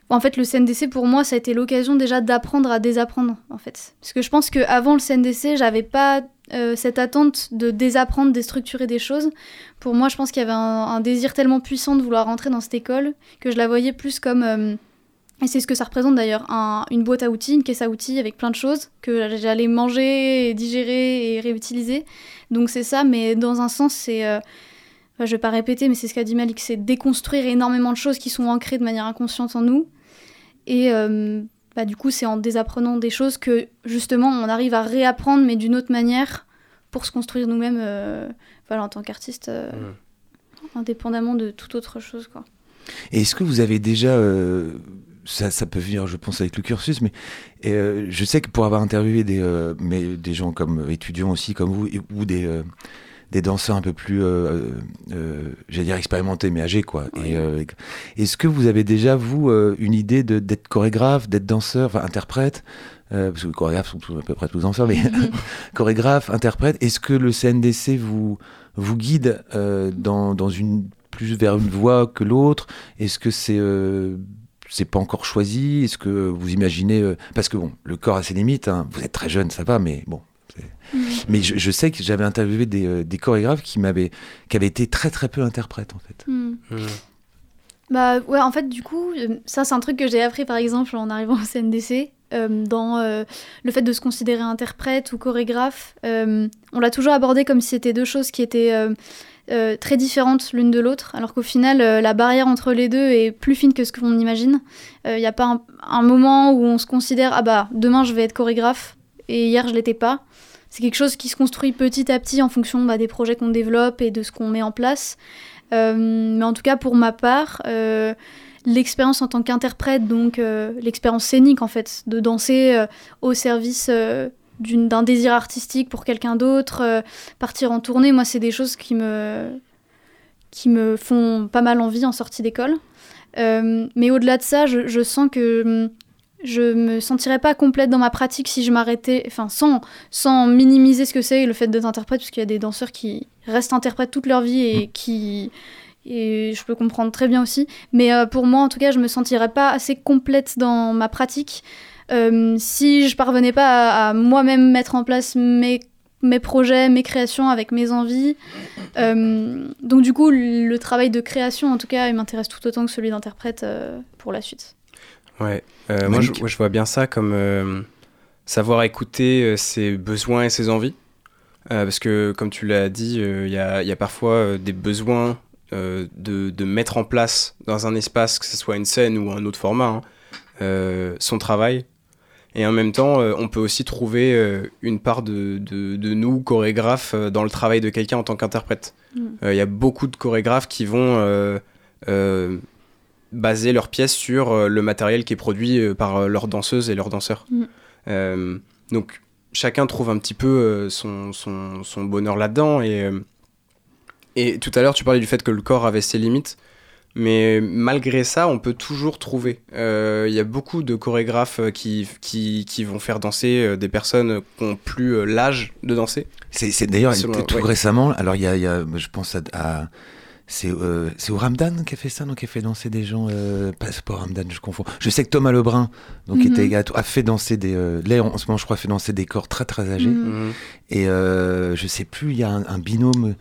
En fait, le CNDC, pour moi, ça a été l'occasion déjà d'apprendre à désapprendre, en fait. Parce que je pense qu'avant le CNDC, j'avais pas euh, cette attente de désapprendre, déstructurer des choses. Pour moi, je pense qu'il y avait un, désir tellement puissant de vouloir rentrer dans cette école que je la voyais plus comme. euh, et c'est ce que ça représente d'ailleurs, un- une boîte à outils, une caisse à outils avec plein de choses que j'allais manger, et digérer et réutiliser. Donc c'est ça, mais dans un sens, c'est. euh, enfin, je vais pas répéter, mais c'est ce qu'a dit Malik, c'est déconstruire énormément de choses qui sont ancrées de manière inconsciente en nous. Et euh, bah, du coup, c'est en désapprenant des choses que justement on arrive à réapprendre, mais d'une autre manière, pour se construire nous-mêmes euh, voilà, en tant qu'artiste, euh, Mhm. indépendamment de toute autre chose. Quoi. Et est-ce que vous avez déjà, euh, ça, ça peut venir, je pense, avec le cursus, mais euh, je sais que pour avoir interviewé des, euh, mais des gens comme euh, étudiants aussi, comme vous, et- ou des, euh, des danseurs un peu plus, j'allais dire expérimentés, mais âgés, quoi. Et, est-ce que vous avez déjà, vous, une idée d'être chorégraphe, d'être danseur, enfin interprète Parce que les chorégraphes sont tous- à peu près tous danseurs, mais chorégraphe, interprète. Est-ce que le CNDC vous, vous guide dans, dans une, plus vers une voie que l'autre? Est-ce que c'est. C'est pas encore choisi Est-ce que vous imaginez euh, Parce que bon, le corps a ses limites. hein. Vous êtes très jeune, ça va, mais bon. Mais je, je sais que j'avais interviewé des, euh, des chorégraphes qui m'avaient, qui avaient été très très peu interprètes en fait. Hmm. Mm. Bah ouais, en fait, du coup, euh, ça c'est un truc que j'ai appris par exemple en arrivant au CNDC. euh, dans euh, le fait de se considérer interprète ou chorégraphe, euh, on l'a toujours abordé comme si c'était deux choses qui étaient euh, euh, très différentes l'une de l'autre, alors qu'au final, euh, la barrière entre les deux est plus fine que ce qu'on imagine. Il n'y a pas un, moment où on se considère ah bah demain je vais être chorégraphe et hier je l'étais pas. C'est quelque chose qui se construit petit à petit en fonction bah, des projets qu'on développe et de ce qu'on met en place. Euh, mais en tout cas, pour ma part, euh, l'expérience en tant qu'interprète, donc euh, l'expérience scénique en fait, de danser euh, au service euh, d'un désir artistique pour quelqu'un d'autre, euh, partir en tournée, moi, c'est des choses qui me, qui me font pas mal envie en sortie d'école. Euh, mais au-delà de ça, je, je sens que hum, je me sentirais pas complète dans ma pratique si je m'arrêtais, enfin sans, sans minimiser ce que c'est le fait d'être interprète, parce qu'il y a des danseurs qui restent interprètes toute leur vie et qui et je peux comprendre très bien aussi. Mais euh, pour moi, en tout cas, je me sentirais pas assez complète dans ma pratique si je parvenais pas à, à moi-même mettre en place mes, mes projets, mes créations avec mes envies. Euh, donc du coup, le travail de création, en tout cas, il m'intéresse tout autant que celui d'interprète euh, pour la suite. Ouais, euh, moi je, Monique ouais, je vois bien ça comme euh, savoir écouter euh, ses besoins et ses envies. Euh, parce que, comme tu l'as dit, euh, il y, a, il y a parfois euh, des besoins euh, de, de mettre en place dans un espace, que ce soit une scène ou un autre format, hein, euh, son travail. Et en même temps, euh, on peut aussi trouver euh, une part de, de, de nous, chorégraphes, euh, dans le travail de quelqu'un en tant qu'interprète. Mm. Il y a beaucoup de chorégraphes qui vont baser leurs pièces sur le matériel qui est produit par leurs danseuses et leurs danseurs. Mm. Euh, donc chacun trouve un petit peu son, son, son bonheur là-dedans. Et, et tout à l'heure, tu parlais du fait que le corps avait ses limites. Mais malgré ça, on peut toujours trouver. Euh, Il y a beaucoup de chorégraphes euh, qui, qui, qui vont faire danser euh, des personnes qui n'ont plus euh, l'âge de danser. C'est, c'est d'ailleurs tout ouais. récemment. Alors il y a, y a- je pense à, à- c'est euh, Ramdan qui a fait ça, donc qui a fait danser des gens. Euh, pas, pas Ramdan, je confonds. Je sais que Thomas Lebrun, donc qui Mhm. était a fait danser des. Euh, là en ce moment, je crois, fait danser des corps très très âgés. Mm. Et euh, je sais plus, il y a un, un binôme.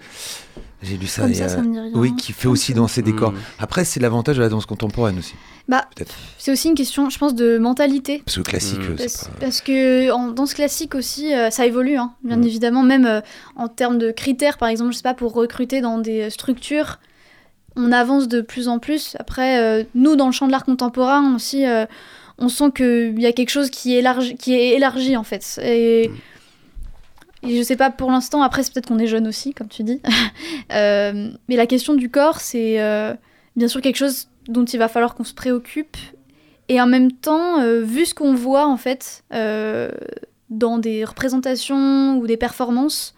J'ai lu ça. Comme il y ça, a- ça me dit rien. oui, qui fait aussi danser des Mm. corps. Après, c'est l'avantage de la danse contemporaine aussi. Bah, c'est aussi une question, je pense, de mentalité. Parce que classique, Mm. euh, Parce, pas. parce que en danse classique aussi, euh, ça évolue, hein, bien Mm. évidemment, même euh, en termes de critères, par exemple, je sais pas, pour recruter dans des euh, structures, on avance de plus en plus. Après, euh, nous, dans le champ de l'art contemporain aussi, euh, on sent qu'il y a quelque chose qui est élargi, qui est élargi en fait. Et, et je sais pas pour l'instant, après, c'est peut-être qu'on est jeune aussi, comme tu dis. Euh, mais la question du corps, c'est euh, bien sûr quelque chose dont il va falloir qu'on se préoccupe. Et en même temps, euh, vu ce qu'on voit en fait dans des représentations ou des performances,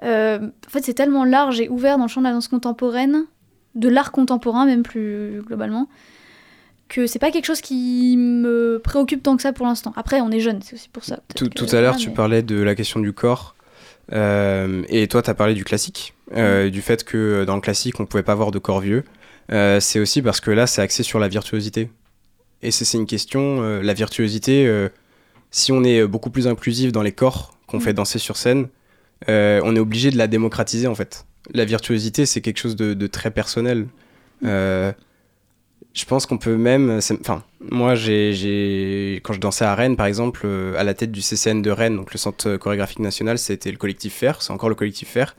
en fait c'est tellement large et ouvert dans le champ de la danse contemporaine, de l'art contemporain même plus globalement, que c'est pas quelque chose qui me préoccupe tant que ça pour l'instant. Après, on est jeune, c'est aussi pour ça. Tout, tout à l'heure, tu parlais de la question du corps. euh, et toi, tu as parlé du classique. euh, Du fait que euh, dans le classique, on pouvait pas avoir de corps vieux. Euh, c'est aussi parce que là, c'est axé sur la virtuosité. Et c'est une question, la virtuosité, si on est beaucoup plus inclusif dans les corps qu'on Mm. fait danser sur scène, on est obligé de la démocratiser en fait. La virtuosité, c'est quelque chose de, de très personnel. Je pense qu'on peut même. c'est- Enfin, moi, j'ai, quand je dansais à Rennes, par exemple, euh, à la tête du CCN de Rennes, donc le Centre chorégraphique national, c'était le collectif Fer, c'est encore le collectif Fer.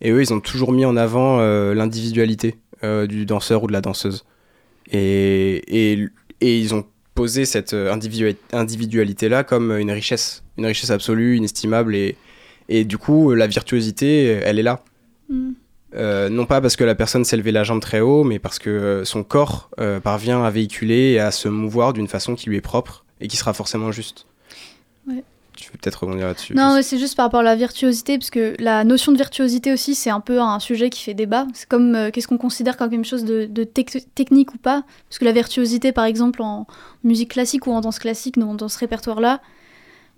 Et eux, ils ont toujours mis en avant euh, l'individualité euh, du danseur ou de la danseuse. Et, et, ils ont posé cette euh, individua- individualité-là comme une richesse, une richesse absolue, inestimable. Et, et du coup, la virtuosité, elle est là. Mm. Euh, non pas parce que la personne s'est levée la jambe très haut, mais parce que euh, son corps euh, parvient à véhiculer et à se mouvoir d'une façon qui lui est propre et qui sera forcément juste. tu veux peut-être rebondir là-dessus. Non, c'est juste par rapport à la virtuosité, parce que la notion de virtuosité aussi, c'est un peu un sujet qui fait débat. C'est comme qu'est-ce qu'on considère comme quelque chose de, de tec- technique ou pas? Parce que la virtuosité, par exemple, en musique classique ou en danse classique, dans, dans ce répertoire-là,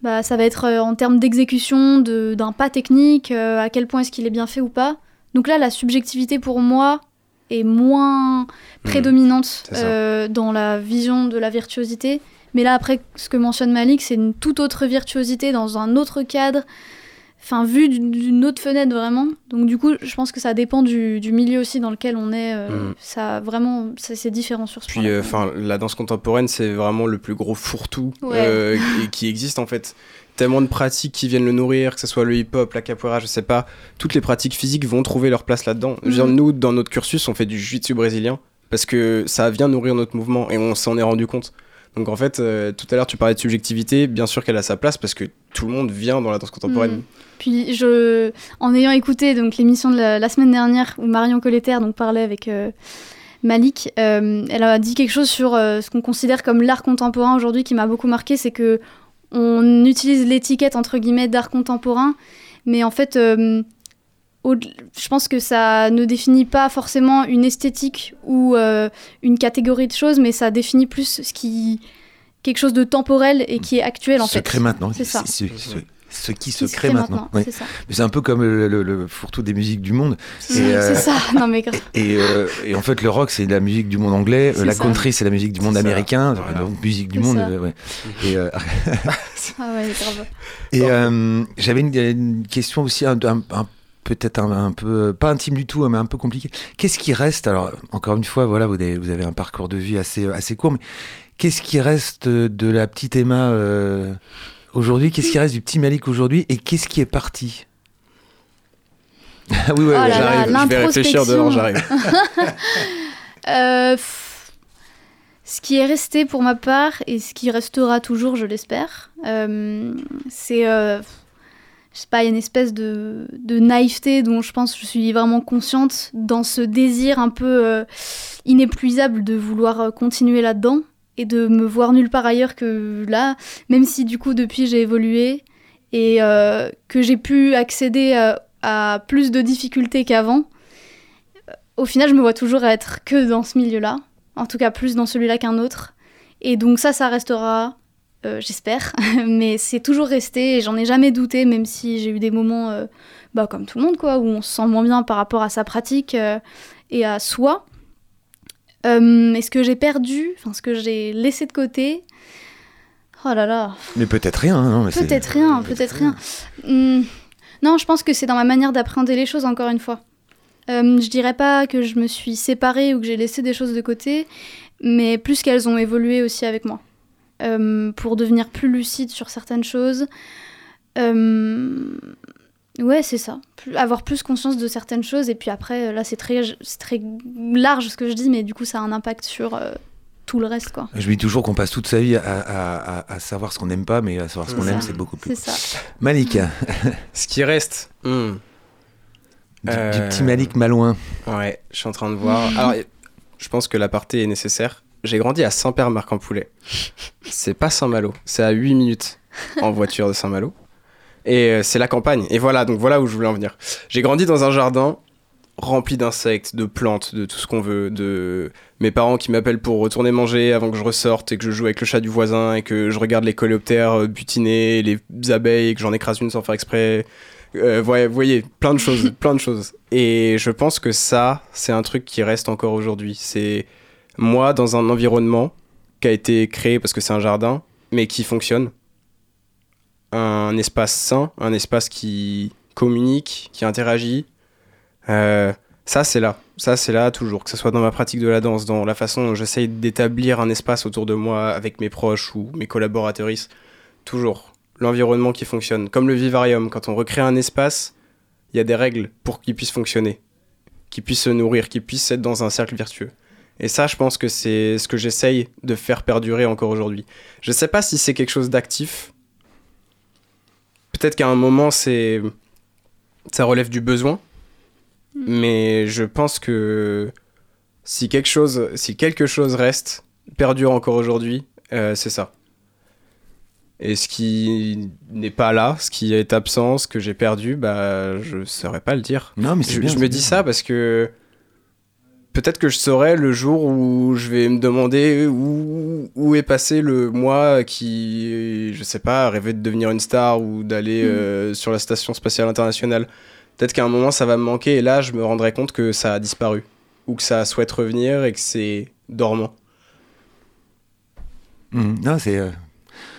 bah, ça va être en termes d'exécution, de- d'un pas technique, à quel point est-ce qu'il est bien fait ou pas. Donc là, la subjectivité pour moi est moins prédominante c'est ça. euh, dans la vision de la virtuosité. Mais là, après, ce que mentionne Malik, c'est une toute autre virtuosité dans un autre cadre, enfin, vu d'une- autre fenêtre vraiment. Donc, du coup, je pense que ça dépend du, du milieu aussi dans lequel on est. euh, Mhm. Ça, vraiment, c'est différent sur ce Puis, point. euh, enfin, la danse contemporaine, c'est vraiment le plus gros fourre-tout Ouais. qui existe en fait. Tellement de pratiques qui viennent le nourrir, que ce soit le hip-hop, la capoeira, je sais pas. Toutes les pratiques physiques vont trouver leur place là-dedans. Mhm. nous, dans notre cursus, on fait du jiu-jitsu brésilien parce que ça vient nourrir notre mouvement et on s'en est rendu compte. Donc en fait, euh, tout à l'heure, tu parlais de subjectivité. Bien sûr qu'elle a sa place parce que tout le monde vient dans la danse contemporaine. Mhm. Puis, je, en ayant écouté donc l'émission de la, la semaine dernière où Marion Colletter donc parlait avec euh, Malik, euh, elle a dit quelque chose sur ce qu'on considère comme l'art contemporain aujourd'hui qui m'a beaucoup marqué, c'est que on utilise l'étiquette entre guillemets d'art contemporain, mais en fait, euh, au- je pense que ça ne définit pas forcément une esthétique ou euh, une catégorie de choses, mais ça définit plus ce qui quelque chose de temporel et qui est actuel en se fait. maintenant. C'est ça. Ce qui se crée maintenant. Ouais. c'est ça. Mais C'est un peu comme le, le- le fourre-tout des musiques du monde. C'est Et, euh, c'est ça. Non mais grave. Et, euh, et en fait, le rock, c'est la musique du monde anglais. euh, C'est la ça. country, c'est la musique du monde C'est ça. américain. Voilà. Donc, musique du C'est monde. ça. euh, ouais. Et, euh, Ah ouais, grave. et euh, j'avais une, une question aussi, un, un- un- peut-être un, un peu, pas intime du tout, mais un peu compliquée. Qu'est-ce qui reste Alors, encore une fois, voilà, vous avez, vous avez un parcours de vie assez, assez court, mais qu'est-ce qui reste de la petite Emma euh, aujourd'hui Qu'est-ce qui reste du petit Malik aujourd'hui Et qu'est-ce qui est parti Ah oui, ouais, Oh J'arrive, je vais réfléchir dehors, j'arrive. Euh, pff, ce qui est resté pour ma part et ce qui restera toujours, je l'espère, euh, c'est, euh, je sais pas, il y a une espèce de, de naïveté dont je pense que je suis vraiment consciente dans ce désir un peu euh, inépuisable de vouloir continuer là-dedans et de me voir nulle part ailleurs que là, même si du coup depuis j'ai évolué et euh, que j'ai pu accéder à, à plus de difficultés qu'avant au final, je me vois toujours être que dans ce milieu-là, en tout cas plus dans celui-là qu'un autre. Et donc ça, ça restera, euh, j'espère, mais c'est toujours resté et j'en ai jamais douté, même si j'ai eu des moments, euh, bah, comme tout le monde, quoi, où on se sent moins bien par rapport à sa pratique euh, et à soi. Euh, et ce que j'ai perdu, enfin ce que j'ai laissé de côté, oh là là, Mais peut-être rien. hein, non, Peut-être rien, peut-être rien. Hmm, non, je pense que c'est dans ma manière d'appréhender les choses, encore une fois. Euh, je dirais pas que je me suis séparée ou que j'ai laissé des choses de côté, mais plus qu'elles ont évolué aussi avec moi. Euh, pour devenir plus lucide sur certaines choses. Euh, ouais, c'est ça. Plus- avoir plus conscience de certaines choses, et puis après, là, c'est très, c'est très large ce que je dis, mais du coup, ça a un impact sur euh, tout le reste, quoi. Je dis toujours qu'on passe toute sa vie à, à- à- à savoir ce qu'on n'aime pas, mais à savoir ce qu'on aime, c'est beaucoup plus. C'est ça. Malik, Ce qui reste. du, du Euh, petit Malik Malouin. Ouais, je suis en train de voir. Alors, je pense que l'aparté est nécessaire. J'ai grandi à Saint-Père-Marc-en-Poulet. C'est pas Saint-Malo, c'est à 8 minutes en voiture de Saint-Malo. Et euh, c'est la campagne. Et voilà, donc voilà où je voulais en venir. J'ai grandi dans un jardin rempli d'insectes, de plantes, de tout ce qu'on veut, de mes parents qui m'appellent pour retourner manger avant que je ressorte et que je joue avec le chat du voisin et que je regarde les coléoptères euh, butiner, les abeilles et que j'en écrase une sans faire exprès. Euh, ouais, vous voyez, plein de choses, plein de choses. Et je pense que ça, c'est un truc qui reste encore aujourd'hui. C'est moi dans un environnement qui a été créé parce que c'est un jardin, mais qui fonctionne. Un espace sain, un espace qui communique, qui interagit. Euh, ça, c'est là. Ça, c'est là toujours. Que ce soit dans ma pratique de la danse, dans la façon dont j'essaye d'établir un espace autour de moi avec mes proches ou mes collaboratrices. Toujours. L'environnement qui fonctionne. Comme le vivarium. Quand on recrée un espace, il y a des règles pour qu'il puisse fonctionner. Qu'il puisse se nourrir, qu'il puisse être dans un cercle vertueux. Et ça, je pense que c'est ce que j'essaye de faire perdurer encore aujourd'hui. Je sais pas si c'est quelque chose d'actif. Peut-être qu'à un moment, c'est ça relève du besoin. Mais je pense que si quelque chose, si quelque chose reste, perdure encore aujourd'hui, euh, c'est ça. Et ce qui n'est pas là, ce qui est absent, ce que j'ai perdu, bah, je saurais pas le dire. Non, mais Je, bien. je c'est me bien. dis ça parce que peut-être que je saurai le jour où je vais me demander où, où est passé le moi qui, je sais pas, rêvait de devenir une star ou d'aller Mm. euh, sur la station spatiale internationale. Peut-être qu'à un moment ça va me manquer et là je me rendrai compte que ça a disparu ou que ça souhaite revenir et que c'est dormant. Mhm. Non, c'est. euh,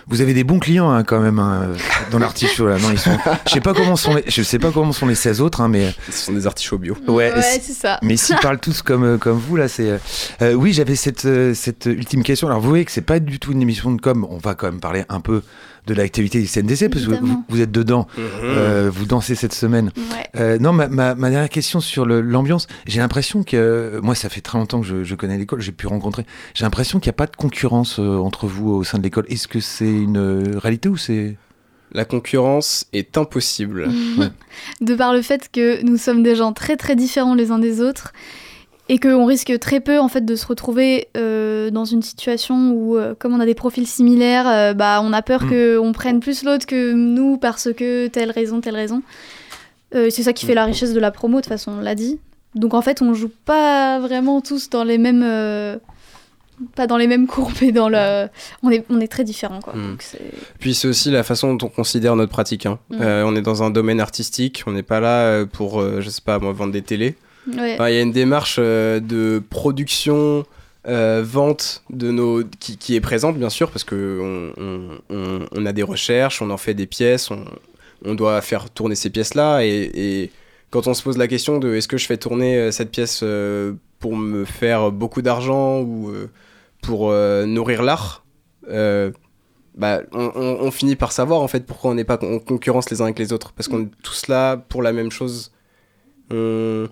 Vous avez des bons clients hein, quand même hein, dans l'artichaut là. Non, ils sont. Je sais pas comment sont les. Je sais pas comment sont les 16 autres, hein, mais Ce sont des artichauts bio. Ouais, ouais c'est- ça. mais s'ils parlent tous comme euh, comme vous là, c'est. euh, euh, oui, j'avais cette cette ultime question. Alors vous voyez que c'est pas du tout une émission de com. On va quand même parler un peu de l'activité du CNDC parce que vous, êtes dedans. euh, vous dansez cette semaine. Ouais. Euh, non, ma, ma, ma dernière question sur l'ambiance, j'ai l'impression que, euh, moi ça fait très longtemps que je, je connais l'école, j'ai pu rencontrer, j'ai l'impression qu'il n'y a pas de concurrence euh, entre vous au sein de l'école. Est-ce que c'est une euh, réalité ou c'est... La concurrence est impossible. De par le fait que nous sommes des gens très très différents les uns des autres et qu'on risque très peu en fait de se retrouver euh, dans une situation où euh, comme on a des profils similaires, euh, bah on a peur Mm. qu'on prenne plus l'autre que nous parce que telle raison, telle raison. Euh, c'est ça qui fait la richesse de la promo de toute façon, on l'a dit. Donc en fait on joue pas vraiment tous dans les mêmes euh, pas dans les mêmes courbes et dans le on est on est très différents quoi. Mm. Donc c'est Puis c'est aussi la façon dont on considère notre pratique. hein. Mm. Euh, on est dans un domaine artistique, on n'est pas là euh, pour, euh, je sais pas, moi, vendre des télés. ouais. Enfin, Il y a une démarche euh, de production, vente de nos qui, qui est présente bien sûr parce que on, on- on- on a des recherches, on en fait des pièces, on, on doit faire tourner ces pièces là et, et quand on se pose la question de est-ce que je fais tourner cette pièce pour me faire beaucoup d'argent ou euh, pour euh, nourrir l'art, euh, bah, on, on- on finit par savoir en fait pourquoi on n'est pas en concurrence les uns avec les autres parce qu'on est tous là pour la même chose. On-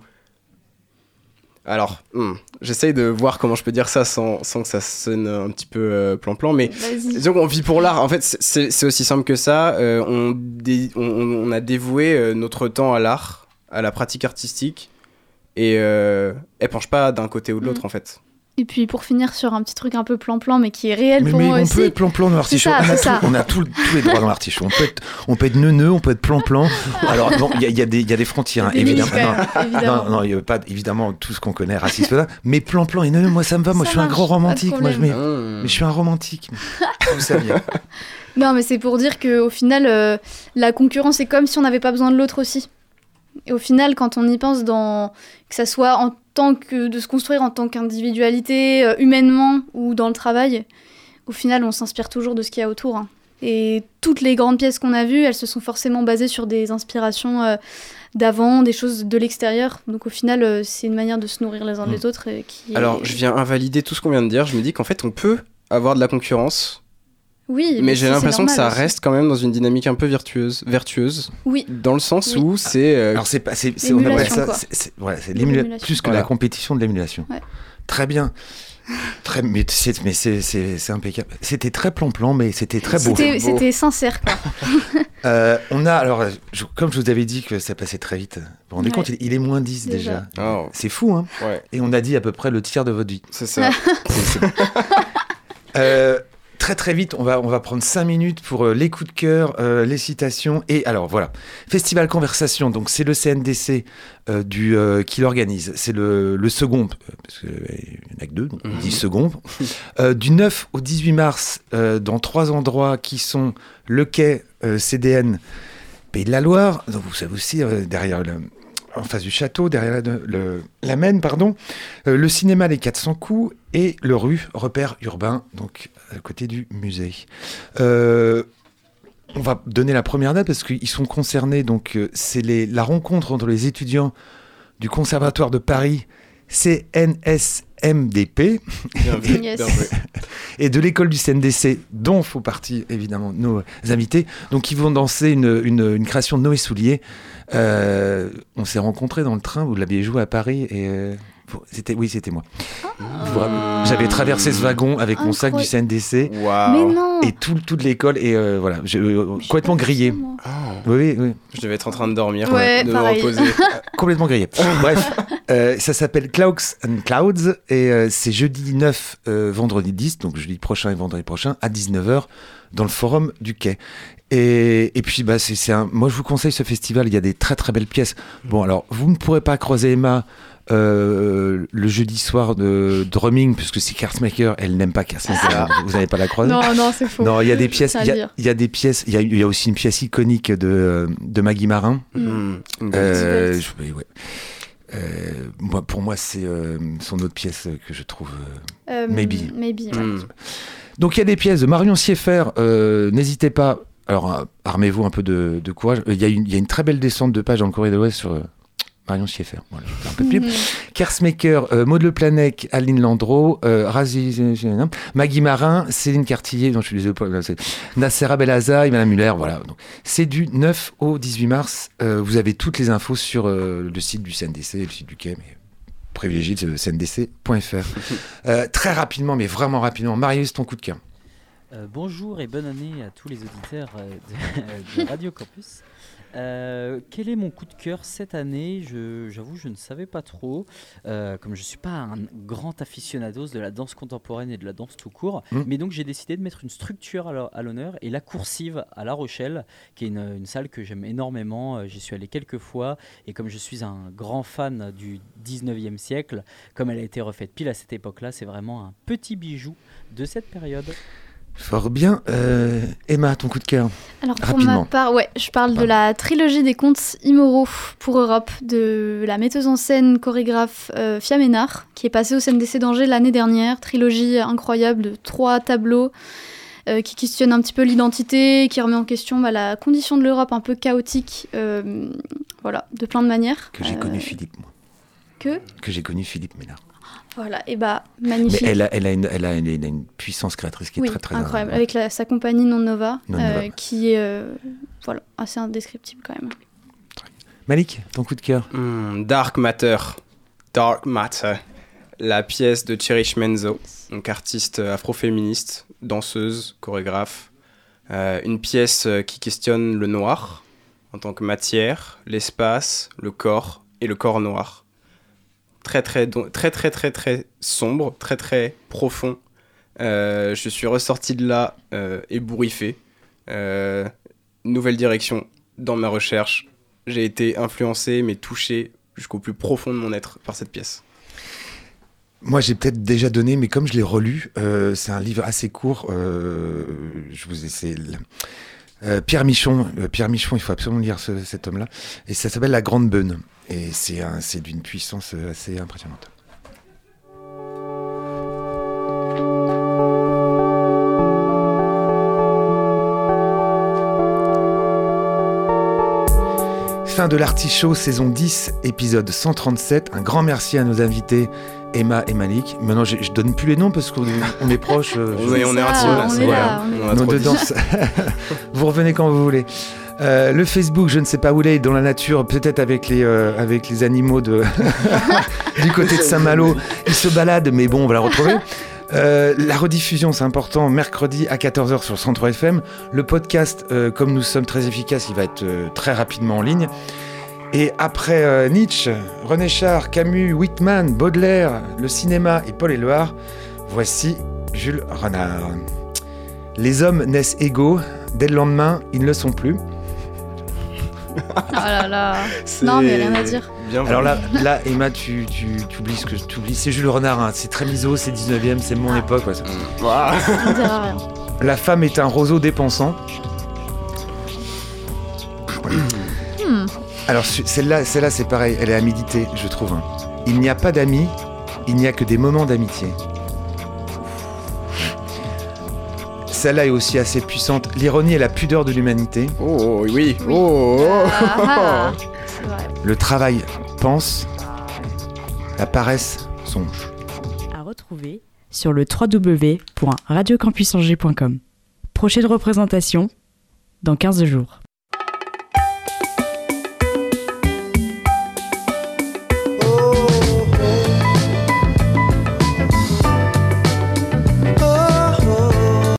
Alors, hmm, j'essaye de voir comment je peux dire ça sans, sans que ça sonne un petit peu euh, plan-plan, mais Vas-y. disons qu'on vit pour l'art. En fait, c'est- aussi simple que ça. Euh, on, dé- on, on a dévoué euh, notre temps à l'art, à la pratique artistique, et euh, elle penche pas d'un côté ou de l'autre Mm. en fait. Et puis pour finir sur un petit truc un peu plan-plan, mais qui est réel Mais, pour mais moi on aussi. peut être plan-plan dans l'artichaut. On, a tout- on a tout- tous les droits dans l'artichaut. On peut être, on peut être neuneux, on peut être plan-plan. Alors, il y, y y a des frontières, hein, Des évidemment. Non, évidemment. Non, non, il y a pas évidemment tout ce qu'on connaît raciste là, mais plan-plan et neuneux, moi ça me va. Moi, Ça je suis un grand romantique. Moi, je mets- mais je suis un romantique. Vous saviez. Non, mais c'est pour dire qu'au final, euh, la concurrence, c'est comme si on n'avait pas besoin de l'autre aussi. Et au final, quand on y pense, dans... que ça soit en tant que de se construire en tant qu'individualité, euh, humainement ou dans le travail, au final, on s'inspire toujours de ce qu'il y a autour. hein. Et toutes les grandes pièces qu'on a vues, elles se sont forcément basées sur des inspirations euh, d'avant, des choses de l'extérieur. Donc au final, euh, c'est une manière de se nourrir les uns Mm. des autres. qui est- Alors, je viens invalider tout ce qu'on vient de dire. Je me dis qu'en fait, on peut avoir de la concurrence, oui, mais j'ai l'impression que ça aussi. reste quand même dans une dynamique un peu vertueuse, vertueuse Oui, dans le sens Oui. où c'est euh, Alors c'est pas, c'est, c'est- on appelle ça, c'est, l'émulation. plus que Voilà. la compétition de l'émulation. Ouais. Très bien. Très, mais c'est, mais c'est, c'est, c'est impeccable. C'était très plan-plan, mais c'était très beau. c'était beau. c'était sincère quoi. Euh, on a, alors, je- comme je vous avais dit que ça passait très vite, vous vous rendez Ouais. compte, il, il est moins 10 déjà. Déjà. oh, C'est fou, hein ouais, Et on a dit à peu près le tiers de votre vie. c'est ça. C'est- c'est- Euh, très très vite, on va, on va prendre 5 minutes pour euh, les coups de cœur, euh, les citations. Et alors voilà, Festival Conversation, donc c'est le CNDC euh, du, qui l'organise. C'est le, le second, parce qu'il n'y en a que deux, donc on Mhm. dit second. Du 9 au 18 mars, dans trois endroits qui sont le quai CDN, Pays de la Loire, donc vous savez aussi, derrière le, en face du château, derrière la, Maine, pardon, euh, le cinéma Les 400 coups et le rue Repère urbain, donc à côté du musée. Euh, on va donner la première date parce qu'ils sont concernés, donc euh, c'est la rencontre entre les étudiants du Conservatoire de Paris, CNSMDP, et de l'école du CNDC, dont font partie évidemment nos invités. Donc ils vont danser une, une- une création de Noé Soulier. Euh, on s'est rencontrés dans le train, vous l'aviez joué à Paris et C'était, oui, c'était moi. Voilà. J'avais traversé ce wagon avec mon sac du CNDC Waouh. Mais non et tout- toute l'école et euh, voilà, je- euh, complètement grillé. Oui, oui, oui, Je devais être en train de dormir, Ouais, de me reposer. complètement grillé. Bref, euh, ça s'appelle Clouds and Clouds et euh, c'est jeudi 9, euh, vendredi 10, donc jeudi prochain et vendredi prochain à 19h dans le forum du Quai. Et, et puis, bah, c'est, c'est un, moi, je vous conseille ce festival. Il y a des très très belles pièces. Bon, alors, vous ne pourrez pas croiser Emma euh, le jeudi soir de drumming, puisque c'est Kersmaker. Elle n'aime pas Kersmaker. Ah. vous n'allez pas la croiser. Non, non, c'est faux. Non, il y a des pièces. Il y, a- y des pièces. Il y a, il y a aussi une pièce iconique de, de Maggie Marin. Une belle Euh, je- ouais. Euh, moi, pour moi, c'est euh, son autre pièce que je trouve. euh, Euh, Maybe. Maybe, ouais. Hmm. Donc il y a des pièces de Marion Sieffert, euh, n'hésitez pas, alors armez-vous un peu de, de courage, Euh, il y, a une- il y a une très belle descente de page dans le Courrier de l'Ouest sur euh, Marion Sieffert, voilà, un peu de pub. Mhm. Kersmaker, euh, Maud Le Planec, Aline Landreau, euh, Razi, euh, Maggie Marin, Céline Cartillier, non je suis désolé, pas- c'est Nasser Abelaza, Madame Muller, voilà. C'est du 9 au 18 mars, Euh, vous avez toutes les infos sur euh, le site du CNDC, le site du Quai, mais privilégiez le cndc.fr. Euh, très rapidement, mais vraiment rapidement, Marius, ton coup de cœur. Euh, bonjour et bonne année à tous les auditeurs de, de Radio Campus. Euh, quel est mon coup de cœur cette année? J'avoue, je ne savais pas trop. Euh, comme je ne suis pas un grand aficionados de la danse contemporaine et de la danse tout court, Mm. mais donc j'ai décidé de mettre une structure à l'honneur et la coursive à La Rochelle, qui est une, une salle que j'aime énormément. Euh, J'y suis allé quelques fois et comme je suis un grand fan du 19e siècle, comme elle a été refaite pile à cette époque-là, c'est vraiment un petit bijou de cette période. Fort bien. Euh, Emma, ton coup de cœur Alors pour ma part, ouais, je parle de la trilogie des contes immoraux pour Europe de la metteuse en scène chorégraphe euh, Fia Ménard, qui est passée au CNDC d'Angers l'année dernière. Trilogie incroyable de trois tableaux euh, qui questionne un petit peu l'identité, qui remet en question bah, la condition de l'Europe un peu chaotique, euh, voilà, de plein de manières. Que j'ai Euh, connu Philippe, moi. Que? Que j'ai connu Philippe Ménard. Voilà, et bah Mais magnifique. elle a, elle, a une, elle, a une, elle a une puissance créatrice qui est oui, très très incroyable. ouais. Avec la- sa compagnie Non Nova, Non euh, qui est euh, voilà, assez indescriptible quand même. Malik, ton coup de cœur Hmm, Dark Matter. Dark Matter. La pièce de Cherish Menzo, donc artiste afroféministe, danseuse, chorégraphe. Euh, une pièce euh, qui questionne le noir en tant que matière, l'espace, le corps et le corps noir. Très très très très très très sombre, très très profond. Euh, je suis ressorti de là euh, ébouriffé. Euh, nouvelle direction dans ma recherche. J'ai été influencé mais touché jusqu'au plus profond de mon être par cette pièce. Moi, j'ai peut-être déjà donné, mais comme je l'ai relu, c'est un livre assez court. je vous essaie. Euh, Pierre Michon, euh, Pierre Michon, il faut absolument lire ce- cet homme-là. Et ça s'appelle La Grande Beune. Et c'est un- c'est d'une puissance euh, assez impressionnante. Fin de l'artichaut, saison 10, épisode 137. Un grand merci à nos invités Emma et Malik. Maintenant, je, je donne plus les noms parce qu'on on est proches. euh, je- On est, on est ça, intime là, on c'est est voilà. a nos deux danses. vous revenez quand vous voulez. Euh, le Facebook, je ne sais pas où il est, dans la nature, peut-être avec les, euh, avec les animaux de du côté de Saint-Malo. Il se balade, mais bon, on va la retrouver. Euh, la rediffusion, c'est important, mercredi à 14h sur 103 FM. Le podcast, euh, comme nous sommes très efficaces, il va être euh, très rapidement en ligne. Et après Nietzsche, René Char, Camus, Whitman, Baudelaire, le cinéma et Paul Éluard, voici Jules Renard. Les hommes naissent égaux, dès le lendemain, ils ne le sont plus. Oh là là. Non, mais rien à dire. Bien Alors là, là Emma, tu, tu, tu oublies ce que tu oublies. C'est Jules Renard, hein. c'est très miso, c'est 19e, c'est mon époque. ouais. Voilà. On ne dira rien. La femme est un roseau dépensant. Hmm. Alors ce- celle-là, celle-là c'est pareil, elle est à méditer, je trouve. hein. Il n'y a pas d'amis, il n'y a que des moments d'amitié. Celle-là est aussi assez puissante. L'ironie et la pudeur de l'humanité. Oh oui. Oui. Oh, oh. Ah, ah. Vrai. Le travail pense, la paresse songe. À retrouver sur le www.radiocampusangers.com. Prochaine représentation dans 15 jours.